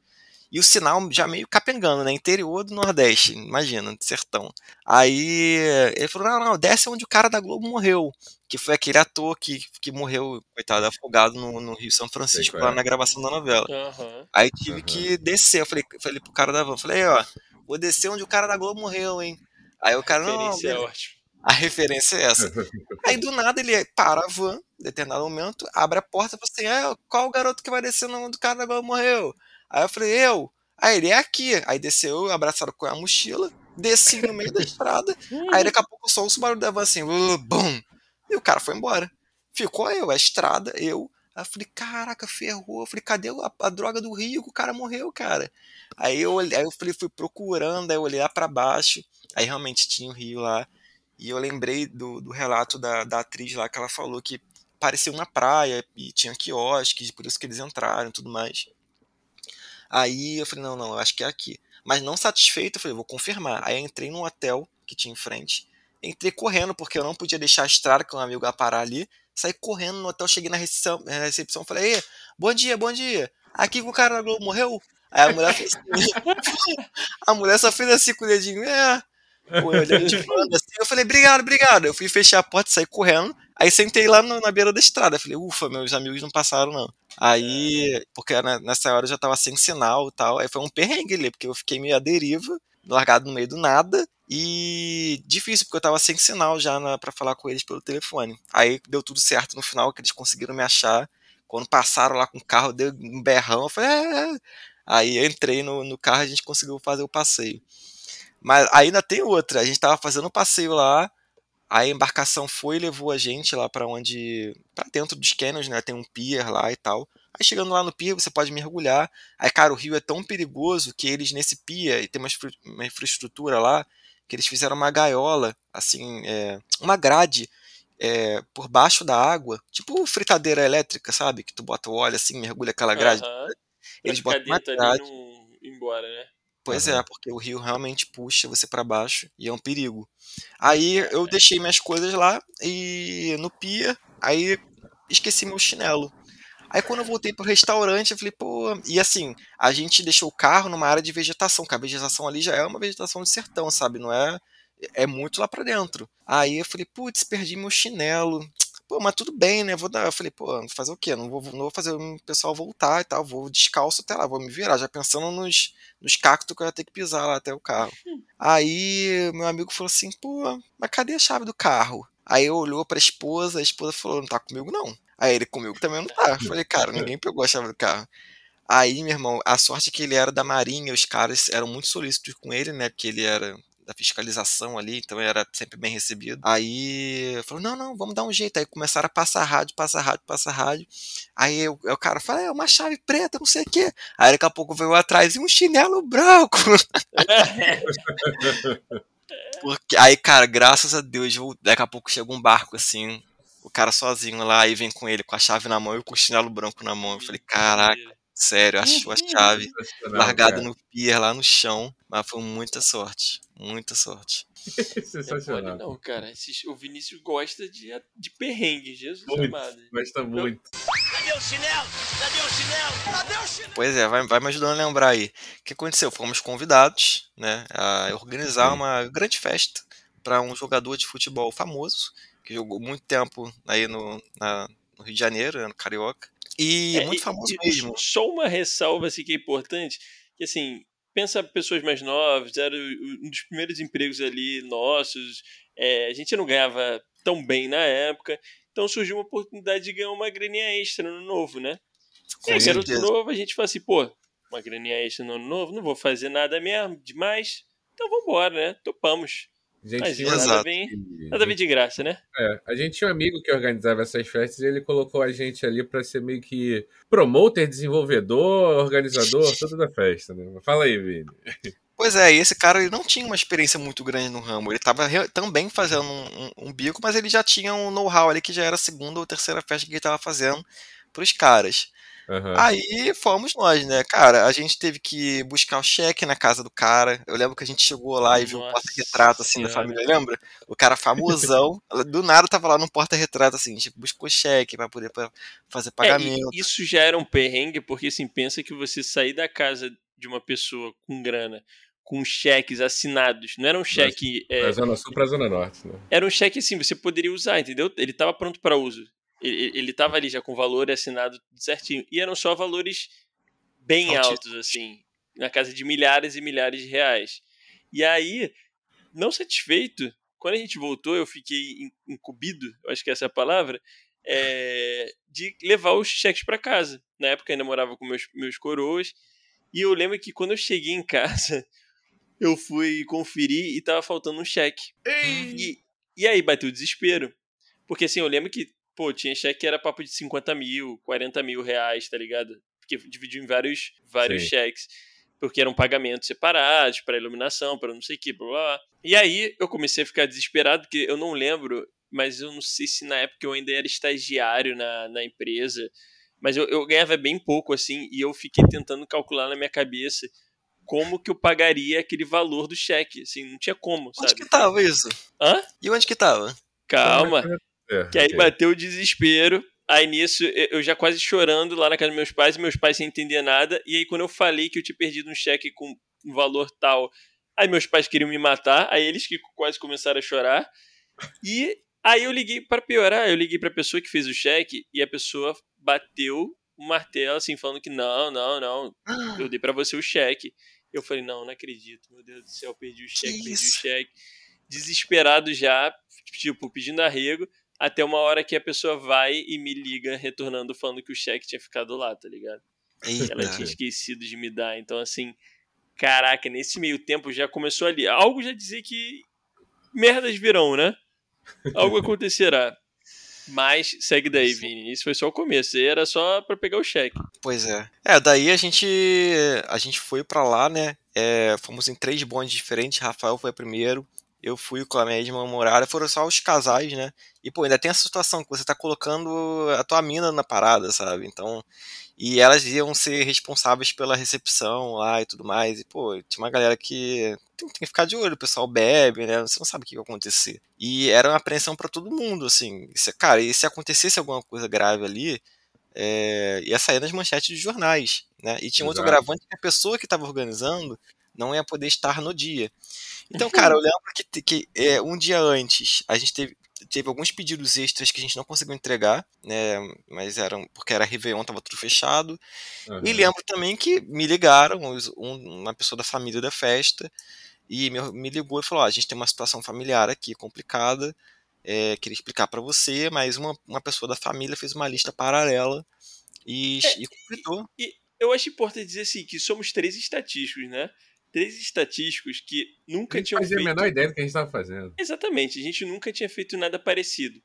E o sinal já meio capengando, né? Interior do Nordeste, imagina, sertão. Aí ele falou: não, não, desce onde o cara da Globo morreu. Que foi aquele ator que, que morreu, coitado, afogado no, no Rio São Francisco, lá é. na gravação da novela. Uhum. Aí tive uhum. que descer. Eu falei, falei pro cara da van, falei, ó, vou descer onde o cara da Globo morreu, hein? Aí o cara, não. É ótimo. A referência é essa. Aí do nada ele para a van, em determinado momento, abre a porta e fala assim: ah, qual o garoto que vai descer onde o cara da Globo morreu? Aí eu falei, eu? Aí ele é aqui. Aí desceu, abraçaram com a mochila, desci no meio da estrada. [laughs] Aí daqui a pouco só o barulho da van assim, bum. E o cara foi embora. Ficou eu, a estrada, eu. Aí eu falei, caraca, ferrou. Eu falei, cadê a, a droga do rio? O cara morreu, cara. Aí eu, aí eu falei, fui procurando, aí eu olhei lá pra baixo. Aí realmente tinha o rio lá. E eu lembrei do, do relato da, da atriz lá, que ela falou que parecia uma praia e tinha quiosques, por isso que eles entraram e tudo mais. Aí eu falei, não, não, eu acho que é aqui. Mas não satisfeito, eu falei, vou confirmar. Aí entrei num hotel que tinha em frente. Entrei correndo, porque eu não podia deixar a estrada, que um amigo ia parar ali. Saí correndo no hotel, cheguei na recepção, na recepção falei, Ei, bom dia, bom dia. Aqui que o cara da Globo morreu? Aí a mulher fez assim, [laughs] A mulher só fez assim com o dedinho, é. Assim, eu falei, obrigado, obrigado. Eu fui fechar a porta, saí correndo. Aí sentei lá no, na beira da estrada. Falei, ufa, meus amigos não passaram, não. Aí, porque nessa hora eu já tava sem sinal e tal. Aí foi um perrengue ali, porque eu fiquei meio à deriva, largado no meio do nada. E difícil, porque eu tava sem sinal já para falar com eles pelo telefone. Aí deu tudo certo no final, que eles conseguiram me achar. Quando passaram lá com o carro, deu um berrão. Eu falei, é. Aí eu entrei no, no carro e a gente conseguiu fazer o passeio. Mas ainda tem outra. A gente tava fazendo um passeio lá. A embarcação foi e levou a gente lá para onde. para dentro dos canyons, né? Tem um pier lá e tal. Aí chegando lá no pier, você pode mergulhar. Aí, cara, o rio é tão perigoso que eles nesse pier, e tem uma infraestrutura lá, que eles fizeram uma gaiola, assim, é, uma grade é, por baixo da água, tipo fritadeira elétrica, sabe? Que tu bota o óleo assim, mergulha aquela grade. Uhum. Eles botam uma grade. embora, né? Pois uhum. é, porque o rio realmente puxa você para baixo e é um perigo. Aí eu deixei minhas coisas lá e no pia, aí esqueci meu chinelo. Aí quando eu voltei pro restaurante, eu falei, pô, e assim, a gente deixou o carro numa área de vegetação, que a vegetação ali já é uma vegetação de sertão, sabe? Não é é muito lá para dentro. Aí eu falei, putz, perdi meu chinelo. Pô, mas tudo bem, né? Vou dar. Eu falei, pô, fazer o quê? Não vou, não vou fazer o pessoal voltar e tal, vou descalço até lá, vou me virar, já pensando nos, nos cactos que eu ia ter que pisar lá até o carro. Aí meu amigo falou assim, pô, mas cadê a chave do carro? Aí olhou pra esposa, a esposa falou, não tá comigo não. Aí ele comigo também não tá. Eu falei, cara, ninguém pegou a chave do carro. Aí, meu irmão, a sorte é que ele era da Marinha, os caras eram muito solícitos com ele, né? Porque ele era da fiscalização ali, então era sempre bem recebido. Aí falou: não, não, vamos dar um jeito. Aí começaram a passar rádio, passar rádio, passar rádio. Aí eu, o cara fala: é uma chave preta, não sei o quê. Aí daqui a pouco veio atrás e um chinelo branco. [laughs] Porque, aí, cara, graças a Deus, daqui a pouco chega um barco assim, o cara sozinho lá, e vem com ele, com a chave na mão e com o chinelo branco na mão. Eu falei, caraca, sério, achou a chave largada no pier lá no chão, mas foi muita sorte, muita sorte. [laughs] Sensacional. Não, não, cara. O Vinícius gosta de, de perrengue, Jesus muito, amado. Gosta muito. Cadê o chinelo? Cadê o chinelo? Cadê o chinelo? Pois é, vai, vai me ajudando a lembrar aí. O que aconteceu? Fomos convidados né, a organizar uma grande festa para um jogador de futebol famoso, que jogou muito tempo aí no, na, no Rio de Janeiro, no Carioca. E é, muito famoso e, mesmo. Só uma ressalva assim, que é importante, que assim, pensa pessoas mais novas, era um dos primeiros empregos ali nossos, é, a gente não ganhava tão bem na época, então surgiu uma oportunidade de ganhar uma graninha extra no novo, né? Com e aí, garoto novo, a gente fala assim, pô, uma graninha extra no ano novo, não vou fazer nada mesmo demais, então vambora, né? Topamos. Gente, Mas nada vem, nada vem de graça, né? É, a gente tinha um amigo que organizava essas festas e ele colocou a gente ali para ser meio que promoter, desenvolvedor, organizador, [laughs] tudo da festa, né? Fala aí, Vini. Pois é, e esse cara ele não tinha uma experiência muito grande no ramo. Ele estava também fazendo um, um, um, bico, mas ele já tinha um know-how ali que já era a segunda ou terceira festa que ele estava fazendo para os caras. Uhum. Aí fomos nós, né? Cara, a gente teve que buscar o cheque na casa do cara. Eu lembro que a gente chegou lá e viu um porta-retrato assim da família, lembra? O cara famosão. do nada tava lá num porta-retrato assim, a gente buscou cheque para poder fazer pagamento. É, isso já era um perrengue, porque assim, pensa que você sair da casa de uma pessoa com grana com cheques assinados. Não era um cheque. Da é, Zona Sul para Zona Norte. Né? Era um cheque assim, você poderia usar, entendeu? Ele estava pronto para uso. Ele estava ali já com o valor assinado certinho. E eram só valores bem altos, assim. Na casa de milhares e milhares de reais. E aí, não satisfeito, quando a gente voltou, eu fiquei incumbido, acho que essa é a palavra, é, de levar os cheques para casa. Na época ainda morava com meus, meus coroas. E eu lembro que quando eu cheguei em casa, [laughs] eu fui conferir e tava faltando um cheque. E, e aí bateu o desespero. Porque assim, eu lembro que pô, tinha cheque que era papo de 50 mil, 40 mil reais, tá ligado? Porque dividiu em vários, vários cheques. Porque eram pagamentos separados, para iluminação, para não sei o que, blá, blá. E aí eu comecei a ficar desesperado, porque eu não lembro, mas eu não sei se na época eu ainda era estagiário na, na empresa. Mas eu, eu ganhava bem pouco, assim, e eu fiquei tentando calcular na minha cabeça como que eu pagaria aquele valor do cheque. Assim, não tinha como, sabe? Onde que tava isso? Hã? E onde que tava? Calma. É, que aí okay. bateu o desespero. Aí nisso, eu já quase chorando lá na casa dos meus pais, e meus pais sem entender nada. E aí, quando eu falei que eu tinha perdido um cheque com um valor tal, aí meus pais queriam me matar. Aí eles que quase começaram a chorar. E aí eu liguei para piorar, eu liguei para a pessoa que fez o cheque e a pessoa bateu o martelo assim, falando que não, não, não, eu dei para você o cheque. Eu falei, não, não acredito, meu Deus do céu, perdi o cheque, que perdi o cheque. Desesperado já, tipo, pedindo arrego até uma hora que a pessoa vai e me liga retornando falando que o cheque tinha ficado lá, tá ligado? Eita. Ela tinha esquecido de me dar. Então, assim, caraca, nesse meio tempo já começou ali. Algo já dizia que merdas virão, né? Algo [laughs] acontecerá. Mas segue daí, Vini. Isso foi só o começo. E era só para pegar o cheque. Pois é. É, daí a gente a gente foi para lá, né? É, fomos em três bondes diferentes. Rafael foi primeiro, eu fui com a minha ex-namorada, foram só os casais, né? E, pô, ainda tem essa situação que você tá colocando a tua mina na parada, sabe? Então, e elas iam ser responsáveis pela recepção lá e tudo mais. E, pô, tinha uma galera que tem, tem que ficar de olho, o pessoal bebe, né? Você não sabe o que vai acontecer. E era uma apreensão para todo mundo, assim. Se, cara, e se acontecesse alguma coisa grave ali, é, ia sair nas manchetes de jornais, né? E tinha Exato. outro gravante que a pessoa que estava organizando não ia poder estar no dia. Então, [laughs] cara, eu lembro que, que é, um dia antes a gente teve. teve alguns pedidos extras que a gente não conseguiu entregar, né? Mas eram porque era Réveillon, tava tudo fechado. Uhum. E lembro também que me ligaram, um, uma pessoa da família da festa, e me, me ligou e falou: oh, a gente tem uma situação familiar aqui complicada, é, queria explicar para você, mas uma, uma pessoa da família fez uma lista paralela e, é, e completou. E, eu acho importante dizer assim, que somos três estatísticos, né? Três estatísticos que nunca tinham feito... a menor ideia do que a gente estava fazendo. Exatamente, a gente nunca tinha feito nada parecido.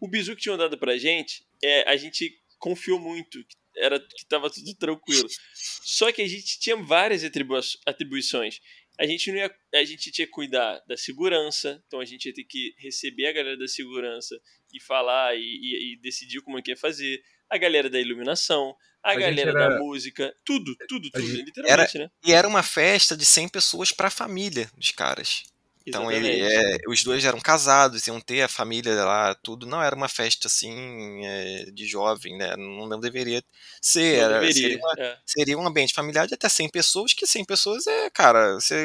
O bizu que tinham dado pra gente, é, a gente confiou muito, era que estava tudo tranquilo. Só que a gente tinha várias atribui atribuições. A gente, não ia, a gente tinha que cuidar da segurança, então a gente ia ter que receber a galera da segurança e falar e, e, e decidir como é que ia fazer. A galera da iluminação, a, a galera era... da música, tudo, tudo, tudo, gente... literalmente, era... né? E era uma festa de 100 pessoas para a família dos caras. Então ele, é, os dois eram casados, iam ter a família lá, tudo. Não era uma festa assim é, de jovem, né? Não, não deveria ser. Não era, deveria, seria, uma, é. seria, um ambiente familiar de até 100 pessoas, que 100 pessoas é, cara, você,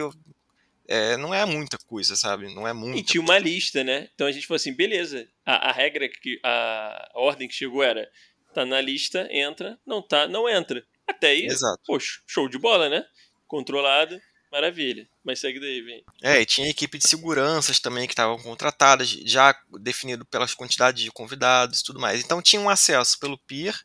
é, não é muita coisa, sabe? Não é muito. E tinha uma lista, né? Então a gente falou assim, beleza. A, a regra que a, a ordem que chegou era tá na lista, entra, não tá, não entra. Até aí, Exato. poxa, show de bola, né? Controlado, maravilha. Mas segue daí, vem. É, e tinha equipe de seguranças também que estavam contratadas, já definido pelas quantidades de convidados e tudo mais. Então tinha um acesso pelo pier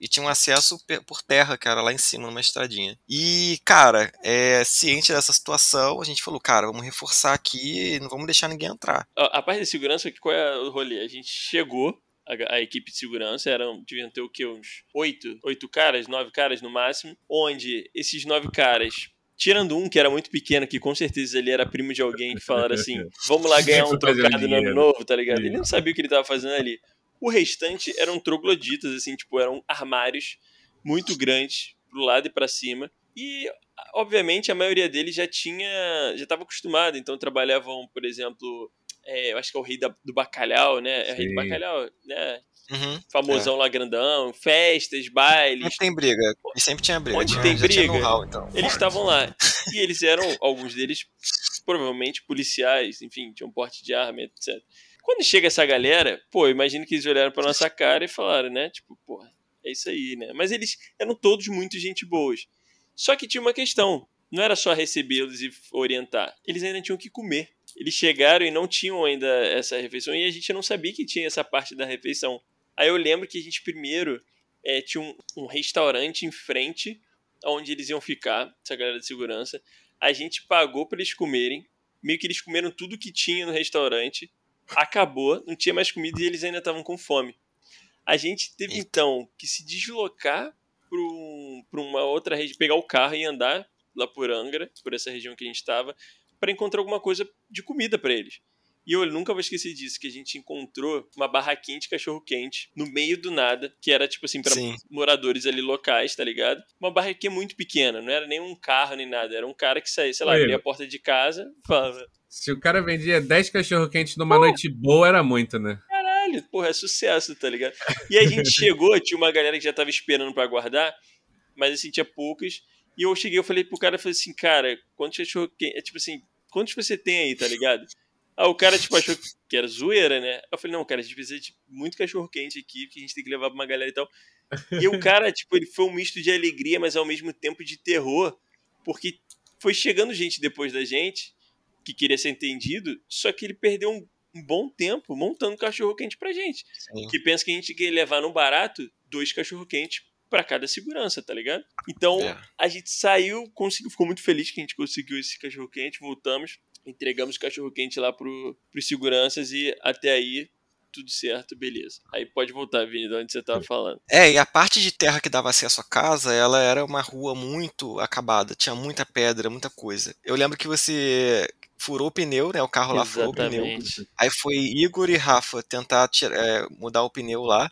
e tinha um acesso por terra, cara, lá em cima, numa estradinha. E, cara, é, ciente dessa situação, a gente falou, cara, vamos reforçar aqui, não vamos deixar ninguém entrar. A, a parte de segurança, qual é o rolê? A gente chegou, a, a, equipe de segurança eram deviam ter o que uns oito oito caras nove caras no máximo onde esses nove caras tirando um que era muito pequeno que com certeza ele era primo de alguém que falaram assim [laughs] vamos lá ganhar um trocado no ano novo tá ligado? Ele não sabia o que ele tava fazendo ali. O restante eram trogloditas assim tipo eram armários muito grandes pro lado e para cima e obviamente a maioria deles já tinha já estava acostumado então trabalhavam por exemplo é, eu acho que é o rei da, do bacalhau, né? É o rei do bacalhau, né? Uhum, Famosão é. lá grandão, festas, bailes. Sempre tem briga. E sempre tinha briga. Onde tem briga, então. eles estavam lá. E eles eram, alguns deles, provavelmente policiais, enfim, tinham porte de arma, etc. Quando chega essa galera, pô, imagino que eles olharam pra nossa cara e falaram, né? Tipo, porra, é isso aí, né? Mas eles eram todos muito gente boas. Só que tinha uma questão. Não era só recebê-los e orientar. Eles ainda tinham que comer eles chegaram e não tinham ainda essa refeição e a gente não sabia que tinha essa parte da refeição. Aí eu lembro que a gente primeiro é, tinha um, um, restaurante em frente onde eles iam ficar, essa galera de segurança. A gente pagou para eles comerem, meio que eles comeram tudo que tinha no restaurante, acabou, não tinha mais comida e eles ainda estavam com fome. A gente teve então que se deslocar para uma outra região, pegar o carro e andar lá por Angra, por essa região que a gente estava, para encontrar alguma coisa de comida para eles. E eu nunca vou esquecer disso, que a gente encontrou uma barraquinha de cachorro-quente no meio do nada, que era tipo assim, para moradores ali locais, tá ligado? Uma barraquinha muito pequena, não era nem um carro nem nada, era um cara que saía, sei lá, abria a porta de casa falava. Se o cara vendia 10 cachorro-quentes numa noite boa, era muito, né? Caralho, porra, é sucesso, tá ligado? E a gente [laughs] chegou, tinha uma galera que já tava esperando para guardar, mas assim, tinha poucas. E eu cheguei, eu falei pro cara, eu falei assim, cara, quantos cachorro quente? É tipo assim, quantos você tem aí, tá ligado? Aí o cara, tipo, achou que era zoeira, né? Eu falei, não, cara, a gente precisa de muito cachorro quente aqui, que a gente tem que levar pra uma galera e tal. E o [laughs] cara, tipo, ele foi um misto de alegria, mas ao mesmo tempo de terror, porque foi chegando gente depois da gente, que queria ser entendido, só que ele perdeu um, um bom tempo montando cachorro quente pra gente. Sim. Que pensa que a gente quer levar no barato dois cachorro quentes para cada segurança, tá ligado? Então é. a gente saiu, conseguiu, ficou muito feliz que a gente conseguiu esse cachorro quente, voltamos, entregamos o cachorro quente lá pro, pros seguranças e até aí tudo certo, beleza. Aí pode voltar, Vini, de onde você tava falando. É, e a parte de terra que dava acesso à casa, ela era uma rua muito acabada, tinha muita pedra, muita coisa. Eu lembro que você furou o pneu, né? O carro lá Exatamente. furou o pneu. Aí foi Igor e Rafa tentar tirar, é, mudar o pneu lá.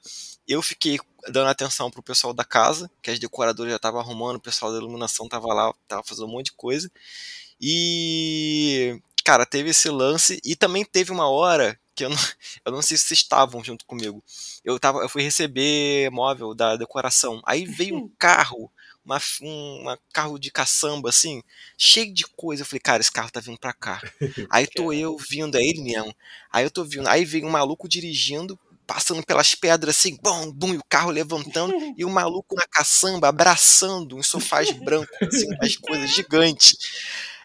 Eu fiquei dando atenção pro pessoal da casa, que as decoradoras já estavam arrumando, o pessoal da iluminação tava lá, tava fazendo um monte de coisa. E, cara, teve esse lance e também teve uma hora que eu não, [laughs] eu não sei se vocês estavam junto comigo. Eu, tava, eu fui receber móvel da decoração. Aí veio um [laughs] carro uma, um uma carro de caçamba, assim, cheio de coisa. Eu falei, cara, esse carro tá vindo pra cá. [laughs] Aí tô eu vindo, é ele mesmo. Aí eu tô vindo, aí vem um maluco dirigindo, passando pelas pedras assim, bum, bum, e o carro levantando, [laughs] e o maluco na caçamba abraçando uns sofás brancos, assim, [laughs] umas coisas gigantes.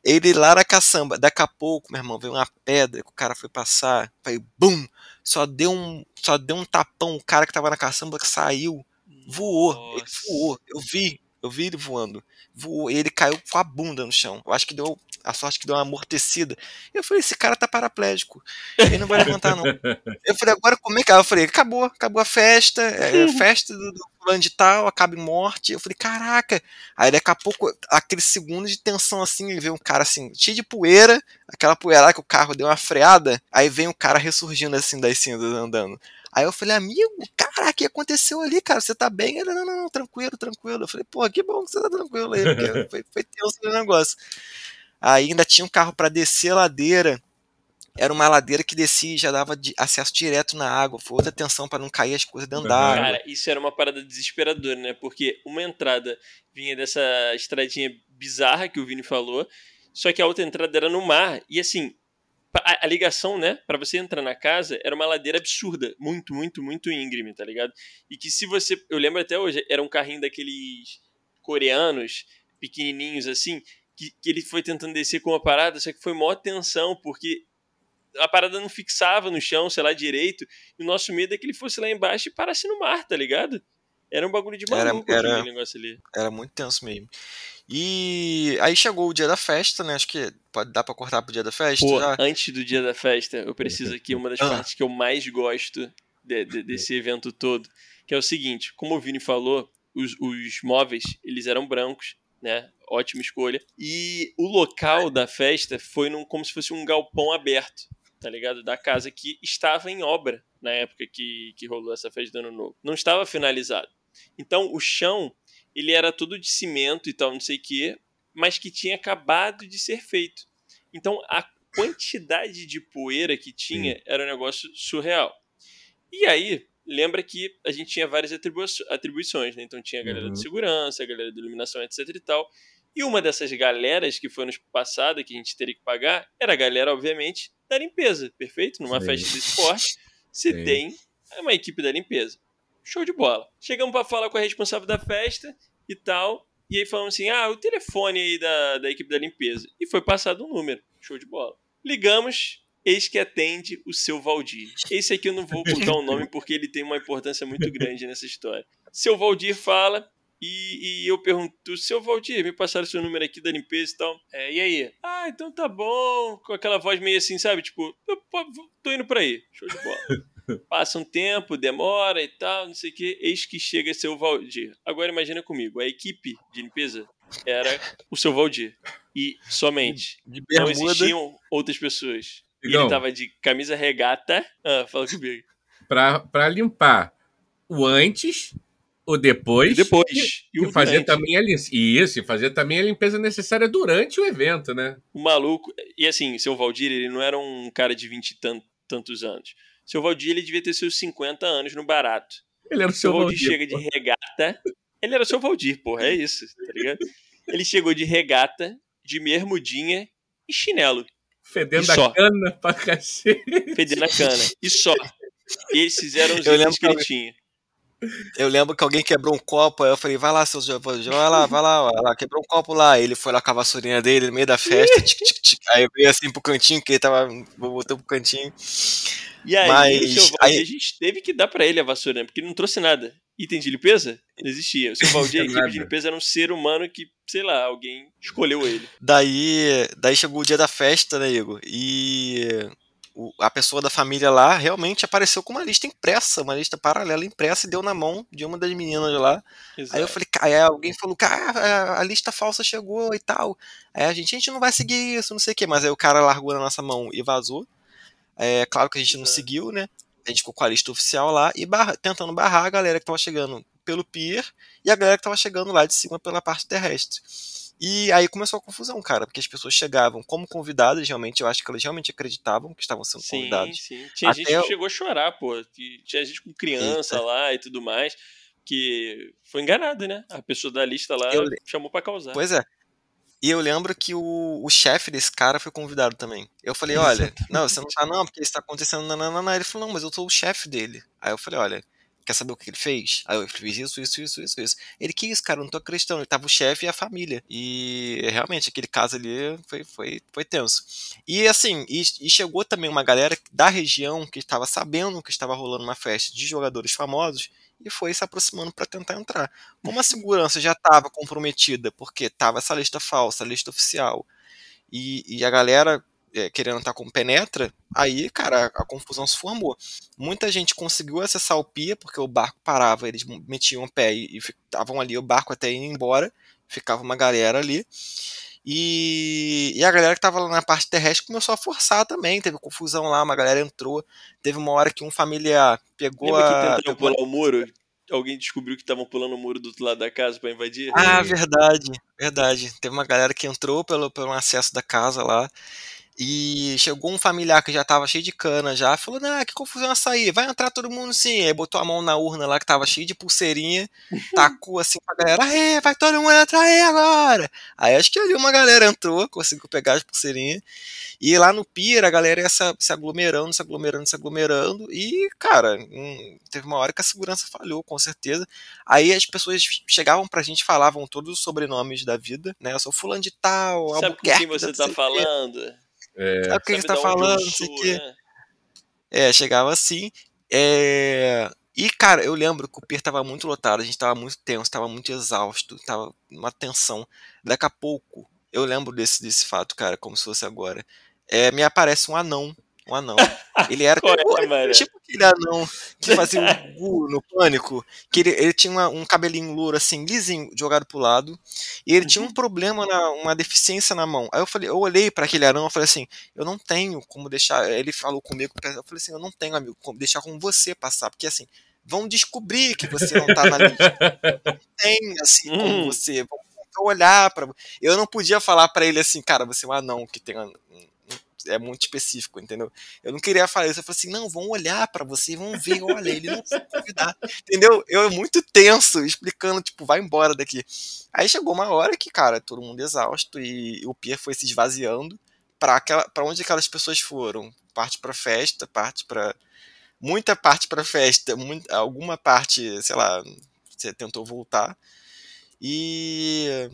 Ele lá na caçamba, daqui a pouco, meu irmão, veio uma pedra que o cara foi passar, foi bum, só deu um, só deu um tapão, o cara que tava na caçamba que saiu, voou, Nossa. ele voou, eu vi, eu vi ele voando. Voou, ele caiu com a bunda no chão. Eu acho que deu. A sorte que deu uma amortecida. Eu falei, esse cara tá paraplégico. Ele não vai levantar, não. [laughs] Eu falei, agora como é que. Eu falei, acabou, acabou a festa. É, a [laughs] festa do, do fulano de tal, acaba em morte. Eu falei, caraca. Aí daqui a pouco, aquele segundo de tensão assim, ele vê um cara assim, cheio de poeira, aquela poeira que o carro deu uma freada. Aí vem o cara ressurgindo assim das cinzas andando. Aí eu falei, amigo, caraca, o que aconteceu ali, cara? Você tá bem? Ele, não, não, não, tranquilo, tranquilo. Eu falei, pô, que bom que você tá tranquilo aí, porque [laughs] foi, foi tenso o negócio. Aí ainda tinha um carro para descer a ladeira. Era uma ladeira que descia e já dava acesso direto na água. Foi outra tensão para não cair as coisas dentro da água. Cara, isso era uma parada desesperadora, né? Porque uma entrada vinha dessa estradinha bizarra que o Vini falou, só que a outra entrada era no mar. E assim, a, a ligação, né, para você entrar na casa era uma ladeira absurda, muito, muito, muito íngreme, tá ligado? E que se você, eu lembro até hoje, era um carrinho daqueles coreanos, pequenininhos assim, que, que ele foi tentando descer com uma parada, só que foi maior tensão, porque a parada não fixava no chão, sei lá, direito, e o nosso medo é que ele fosse lá embaixo e parasse no mar, tá ligado? Era um bagulho de maluco era, era, negócio ali. Era muito tenso mesmo. E aí chegou o dia da festa, né? Acho que pode dar para cortar pro dia da festa. Pô, já. antes do dia da festa, eu preciso aqui uma das [laughs] ah. partes que eu mais gosto de, de, desse evento todo, que é o seguinte: como o Vini falou, os, os móveis eles eram brancos, né? Ótima escolha. E o local da festa foi num, como se fosse um galpão aberto, tá ligado? Da casa que estava em obra na época que, que rolou essa festa do ano novo. Não estava finalizado. Então o chão ele era todo de cimento e tal, não sei o quê, mas que tinha acabado de ser feito. Então a quantidade de poeira que tinha era um negócio surreal. E aí, lembra que a gente tinha várias atribuições, né? Então tinha a galera uhum. de segurança, a galera de iluminação, etc e tal. E uma dessas galeras que foi nos passada, que a gente teria que pagar, era a galera, obviamente, da limpeza, perfeito? Numa Sim. festa de esporte, se Sim. tem uma equipe da limpeza. Show de bola. Chegamos para falar com a responsável da festa e tal. E aí falamos assim: ah, o telefone aí da, da equipe da limpeza. E foi passado um número. Show de bola. Ligamos, eis que atende o seu Valdir. Esse aqui eu não vou contar o nome porque ele tem uma importância muito grande nessa história. Seu Valdir fala. E, e eu pergunto, seu Valdir, me passaram seu número aqui da limpeza e tal. É, e aí? Ah, então tá bom. Com aquela voz meio assim, sabe? Tipo, eu tô indo pra aí. Show de bola. Passa um tempo, demora e tal, não sei o que. Eis que chega seu Valdir. Agora imagina comigo, a equipe de limpeza era o seu Valdir. E somente. De não existiam outras pessoas. E ele tava de camisa regata. Ah, fala comigo. Pra, pra limpar o antes, o depois. E depois. E, e fazer também a Isso, e fazer também a limpeza necessária durante o evento, né? O maluco. E assim, seu Valdir, ele não era um cara de vinte e tantos anos. Seu Valdir, ele devia ter seus 50 anos no barato. Ele era o seu, seu Valdir. Valdir chega de regata. Ele era o seu Valdir, porra, é isso, tá ligado? Ele chegou de regata, de bermudinha e chinelo. Fedendo a cana pra cacete. Fedendo a cana. E só. Eles fizeram os itens que ele tinha. Eu lembro que alguém quebrou um copo, aí eu falei, vai lá, seu vai lá, vai lá, vai lá, quebrou um copo lá. Ele foi lá com a vassourinha dele no meio da festa, tic, tic, tic. aí eu veio assim pro cantinho, que ele tava, botou pro cantinho. E aí, Mas, aí... a gente teve que dar para ele a vassoura, né? porque ele não trouxe nada. Item de limpeza? Não existia. O seu Valdir, a equipe de limpeza era um ser humano que, sei lá, alguém escolheu ele. Daí, daí chegou o dia da festa, né, Igor? E o, a pessoa da família lá realmente apareceu com uma lista impressa, uma lista paralela impressa e deu na mão de uma das meninas lá. Exato. Aí eu falei, aí alguém falou, cara, a lista falsa chegou e tal. Aí a gente, a gente não vai seguir isso, não sei o que, mas aí o cara largou na nossa mão e vazou. É claro que a gente não seguiu, né? A gente ficou com a lista oficial lá e barra, tentando barrar a galera que tava chegando pelo pier e a galera que tava chegando lá de cima pela parte terrestre. E aí começou a confusão, cara, porque as pessoas chegavam como convidadas, realmente, eu acho que elas realmente acreditavam que estavam sendo convidadas. Sim, sim. Tinha Até gente que chegou a chorar, pô. Tinha gente com criança Eita. lá e tudo mais. que foi enganado, né? A pessoa da lista lá eu... chamou para causar. Pois é. E eu lembro que o, o chefe desse cara foi convidado também. Eu falei, olha, [laughs] não, você não tá não, porque isso tá acontecendo, não, não, não. Ele falou, não, mas eu sou o chefe dele. Aí eu falei, olha, quer saber o que ele fez? Aí eu fiz isso, isso, isso, isso, isso. Ele, que isso, cara? Eu não tô acreditando. Ele tava o chefe e a família. E realmente, aquele caso ali foi, foi, foi tenso. E assim, e, e chegou também uma galera da região que estava sabendo que estava rolando uma festa de jogadores famosos e foi se aproximando para tentar entrar. Como a [laughs] segurança já estava comprometida, porque estava essa lista falsa, a lista oficial, e, e a galera é, querendo estar com penetra, aí, cara, a, a, confusão se formou. Muita gente conseguiu acessar o pia, porque o barco parava, eles metiam o pé e estavam ali, o barco até ir embora, ficava uma galera ali. E, e, a galera que tava lá na parte terrestre começou a forçar também. Teve confusão lá, uma galera entrou. Teve uma hora que um familiar pegou Lembra a. Que tentaram pular o muro? Alguém descobriu que estavam pulando o muro do outro lado da casa para invadir? Ah, verdade, verdade. Teve uma galera que entrou pelo, pelo acesso da casa lá. E chegou um familiar que já tava cheio de cana já, falou, ah, que confusão essa aí, vai entrar todo mundo sim. Aí botou a mão na urna lá que tava cheio de pulseirinha, [laughs] tacou assim pra galera, aê, vai todo mundo entrar aí agora. Aí acho que ali uma galera entrou, conseguiu pegar as pulseirinhas. E lá no Pira a galera ia se, se aglomerando, se aglomerando, se aglomerando. E, cara, hum, teve uma hora que a segurança falhou, com certeza. Aí as pessoas chegavam pra gente falavam todos os sobrenomes da vida, né? Eu sou fulano de tal, Sabe com quem você tá falando? É, sabe o que você tá falando? Não sei o quê. Né? É, chegava assim. É... E, cara, eu lembro que o pier tava muito lotado, a gente tava muito tenso, tava muito exausto, tava uma tensão. Daqui a pouco, eu lembro desse, desse fato, cara, como se fosse agora. É, me aparece um anão um anão. [laughs] Ele era tipo, é, tipo aquele anão que fazia o no pânico. Que ele, ele tinha uma, um cabelinho louro, assim, lisinho, jogado pro lado. E ele tinha um uhum. problema, na, uma deficiência na mão. Aí eu falei, eu olhei para aquele anão e falei assim, eu não tenho como deixar. Ele falou comigo, eu falei assim, eu não tenho, amigo, como deixar com você passar. Porque assim, vão descobrir que você não tá na lista. Não tem assim como hum. você. Vão olhar para. Eu não podia falar para ele assim, cara, você é um anão que tem é muito específico, entendeu? Eu não queria falar isso, eu falei assim, não, vão olhar para você, vão ver, olha, ele não foi convidar, entendeu? Eu muito tenso, explicando, tipo, vai embora daqui. Aí chegou uma hora que, cara, todo mundo exausto e o pier foi se esvaziando para aquela, para onde aquelas pessoas foram, parte para festa, parte para muita parte para festa, muita, alguma parte, sei lá, você tentou voltar. E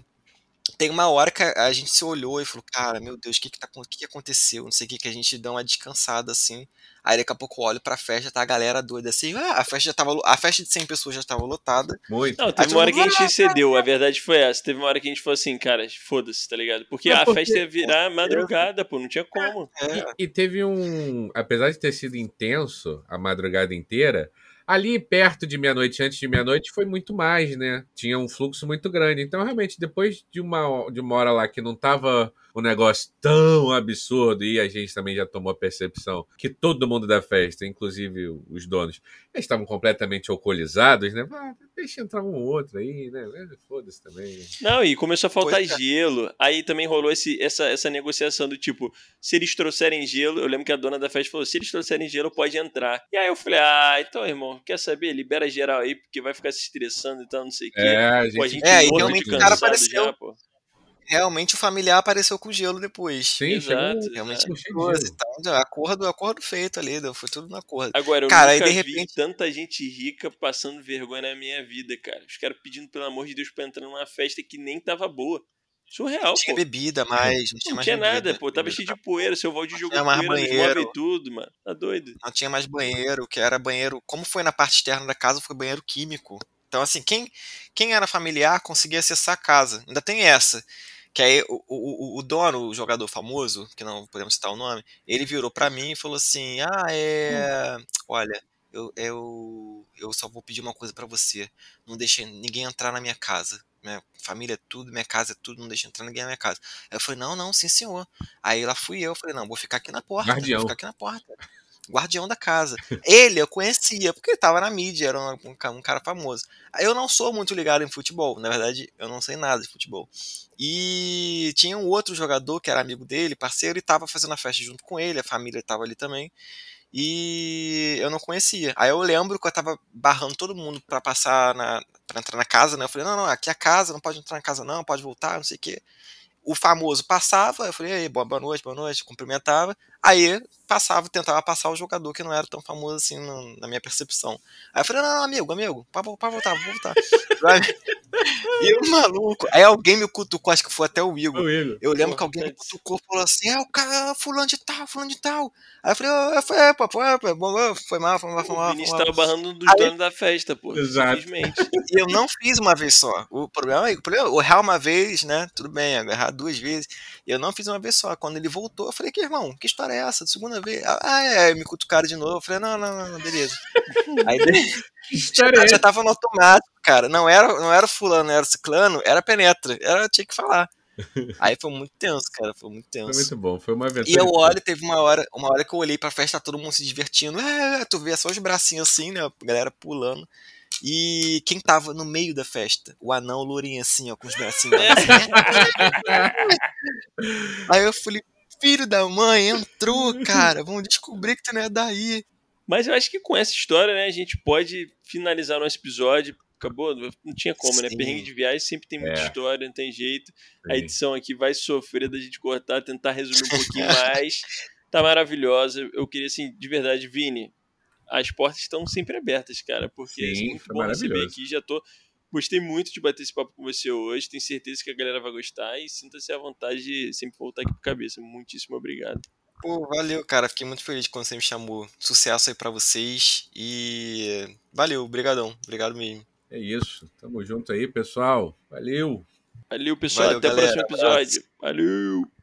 tem uma hora que a gente se olhou e falou, cara, meu Deus, o que que, tá, o que, que aconteceu? Não sei o que, que a gente dá uma descansada assim. Aí daqui a pouco eu olho pra festa, tá a galera doida assim, ah, a festa já tava. A festa de 100 pessoas já tava lotada. Muito. Não, teve uma hora que a gente cedeu, a verdade foi essa. Teve uma hora que a gente falou assim, cara, foda-se, tá ligado? Porque a festa ia virar madrugada, pô, não tinha como. É. E, e teve um. Apesar de ter sido intenso a madrugada inteira, Ali perto de meia-noite, antes de meia-noite, foi muito mais, né? Tinha um fluxo muito grande. Então, realmente, depois de uma, de uma hora lá que não tava um negócio tão absurdo, e a gente também já tomou a percepção que todo mundo da festa, inclusive os donos, estavam completamente alcoolizados, né? Ah, deixa entrar um ou outro aí, né? É, foda-se também. Não, e começou a faltar é. gelo. Aí também rolou esse, essa, essa negociação do tipo, se eles trouxerem gelo, eu lembro que a dona da festa falou, se eles trouxerem gelo, pode entrar. E aí eu falei, ah, então, irmão, quer saber? Libera geral aí, porque vai ficar se estressando e tal, não sei o quê. É, a gente... Pô, a gente é, e realmente o cara apareceu. Já, pô realmente o familiar apareceu com gelo depois. Sim, Exato, realmente é coisa, então, acordo, acordo feito ali, foi tudo no acordo. Agora, eu cara, nunca aí, de repente... vi tanta gente rica passando vergonha na minha vida, cara. Os caras pedindo, pelo amor de Deus, pra entrar numa festa que nem tava boa. Surreal, não tinha pô. bebida mais, não tinha, não tinha nada, pô. Tava cheio de poeira, seu Valdir jogou poeira banheiro, e tudo, mano. Tá doido. Não tinha mais banheiro, que era banheiro... Como foi na parte externa da casa, foi banheiro químico. Então, assim, quem, quem era familiar conseguia acessar a casa. Ainda tem essa. Que aí o, o, o dono, o jogador famoso, que não podemos citar o nome, ele virou para mim e falou assim: Ah, é. Olha, eu, eu, eu só vou pedir uma coisa para você. Não deixe ninguém entrar na minha casa. Minha família é tudo, minha casa é tudo, não deixa entrar ninguém na minha casa. Aí eu falei, não, não, sim senhor. Aí lá fui eu, falei, não, vou ficar aqui na porta. Guardião. Vou ficar aqui na porta guardião da casa. Ele eu conhecia, porque ele tava na mídia, era um, um, cara famoso. Eu não sou muito ligado em futebol, na verdade, eu não sei nada de futebol. E tinha um outro jogador que era amigo dele, parceiro, e tava fazendo a festa junto com ele, a família tava ali também. E eu não conhecia. Aí eu lembro que eu tava barrando todo mundo para passar na. pra entrar na casa, né? Eu falei, não, não, aqui é a casa, não pode entrar na casa, não, pode voltar, não sei o quê o famoso passava, eu falei, boa noite, boa noite, cumprimentava. Aí passava, tentava passar o jogador que não era tão famoso assim no, na minha percepção. Aí eu falei, não, não amigo, amigo, pode, pode voltar, vou voltar. [laughs] e o maluco, aí alguém me cutucou, acho que foi até o Igor. O Igor. Eu lembro Pô, que alguém me cutucou e falou assim, é o cara, fulano de tal, fulano de tal. Aí eu falei, oh, foi, é, pô, foi, foi, foi mal, foi mal, foi mal. O Vinícius tava barrando dos aí, donos da festa, pô. Exatamente. [laughs] E eu não fiz uma vez só. O problema, é, o problema, o real uma vez, né, tudo bem, agarrar duas vezes. Eu não fiz uma vez só. Quando ele voltou, eu falei, que irmão, que história é essa? Segunda vez? Ah, é, me cutucaram de novo. Eu falei, não, não, não, beleza. [laughs] Aí já, já tava no automático, cara. Não era, não era fulano, não era ciclano, era penetra. Era, tinha que falar. Aí foi muito tenso, cara. Foi muito tenso. Foi muito bom, foi uma aventura. E eu olho, teve uma hora, uma hora que eu olhei pra festa, todo mundo se divertindo. É, tu vê só os bracinhos assim, né? A galera pulando. E quem tava no meio da festa? O anão lourinho assim, ó, com os bracinhos. [laughs] Aí eu falei, filho da mãe, entrou, [laughs] cara. Vamos descobrir que tu não é daí. Mas eu acho que com essa história, né, a gente pode finalizar nosso episódio. Acabou, não tinha como, né? Sim. né? Perrengue de viagem sempre tem muita é. história, não tem jeito. Sim. A edição aqui vai sofrer da gente cortar, tentar resumir um [laughs] pouquinho mais. Tá maravilhosa. Eu queria, assim, de verdade, Vini, as portas estão sempre abertas, cara, porque Sim, é muito bom receber aqui. Já tô. Gostei muito de bater esse papo com você hoje. Tenho certeza que a galera vai gostar e sinta-se à vontade de sempre voltar aqui pro cabeça. Muitíssimo obrigado. Pô, valeu, cara. Fiquei muito feliz quando você me chamou. Sucesso aí para vocês e valeu, brigadão. Obrigado mesmo. É isso. Tamo junto aí, pessoal. Valeu. Valeu, pessoal. Valeu, Até galera. o próximo episódio. Valeu.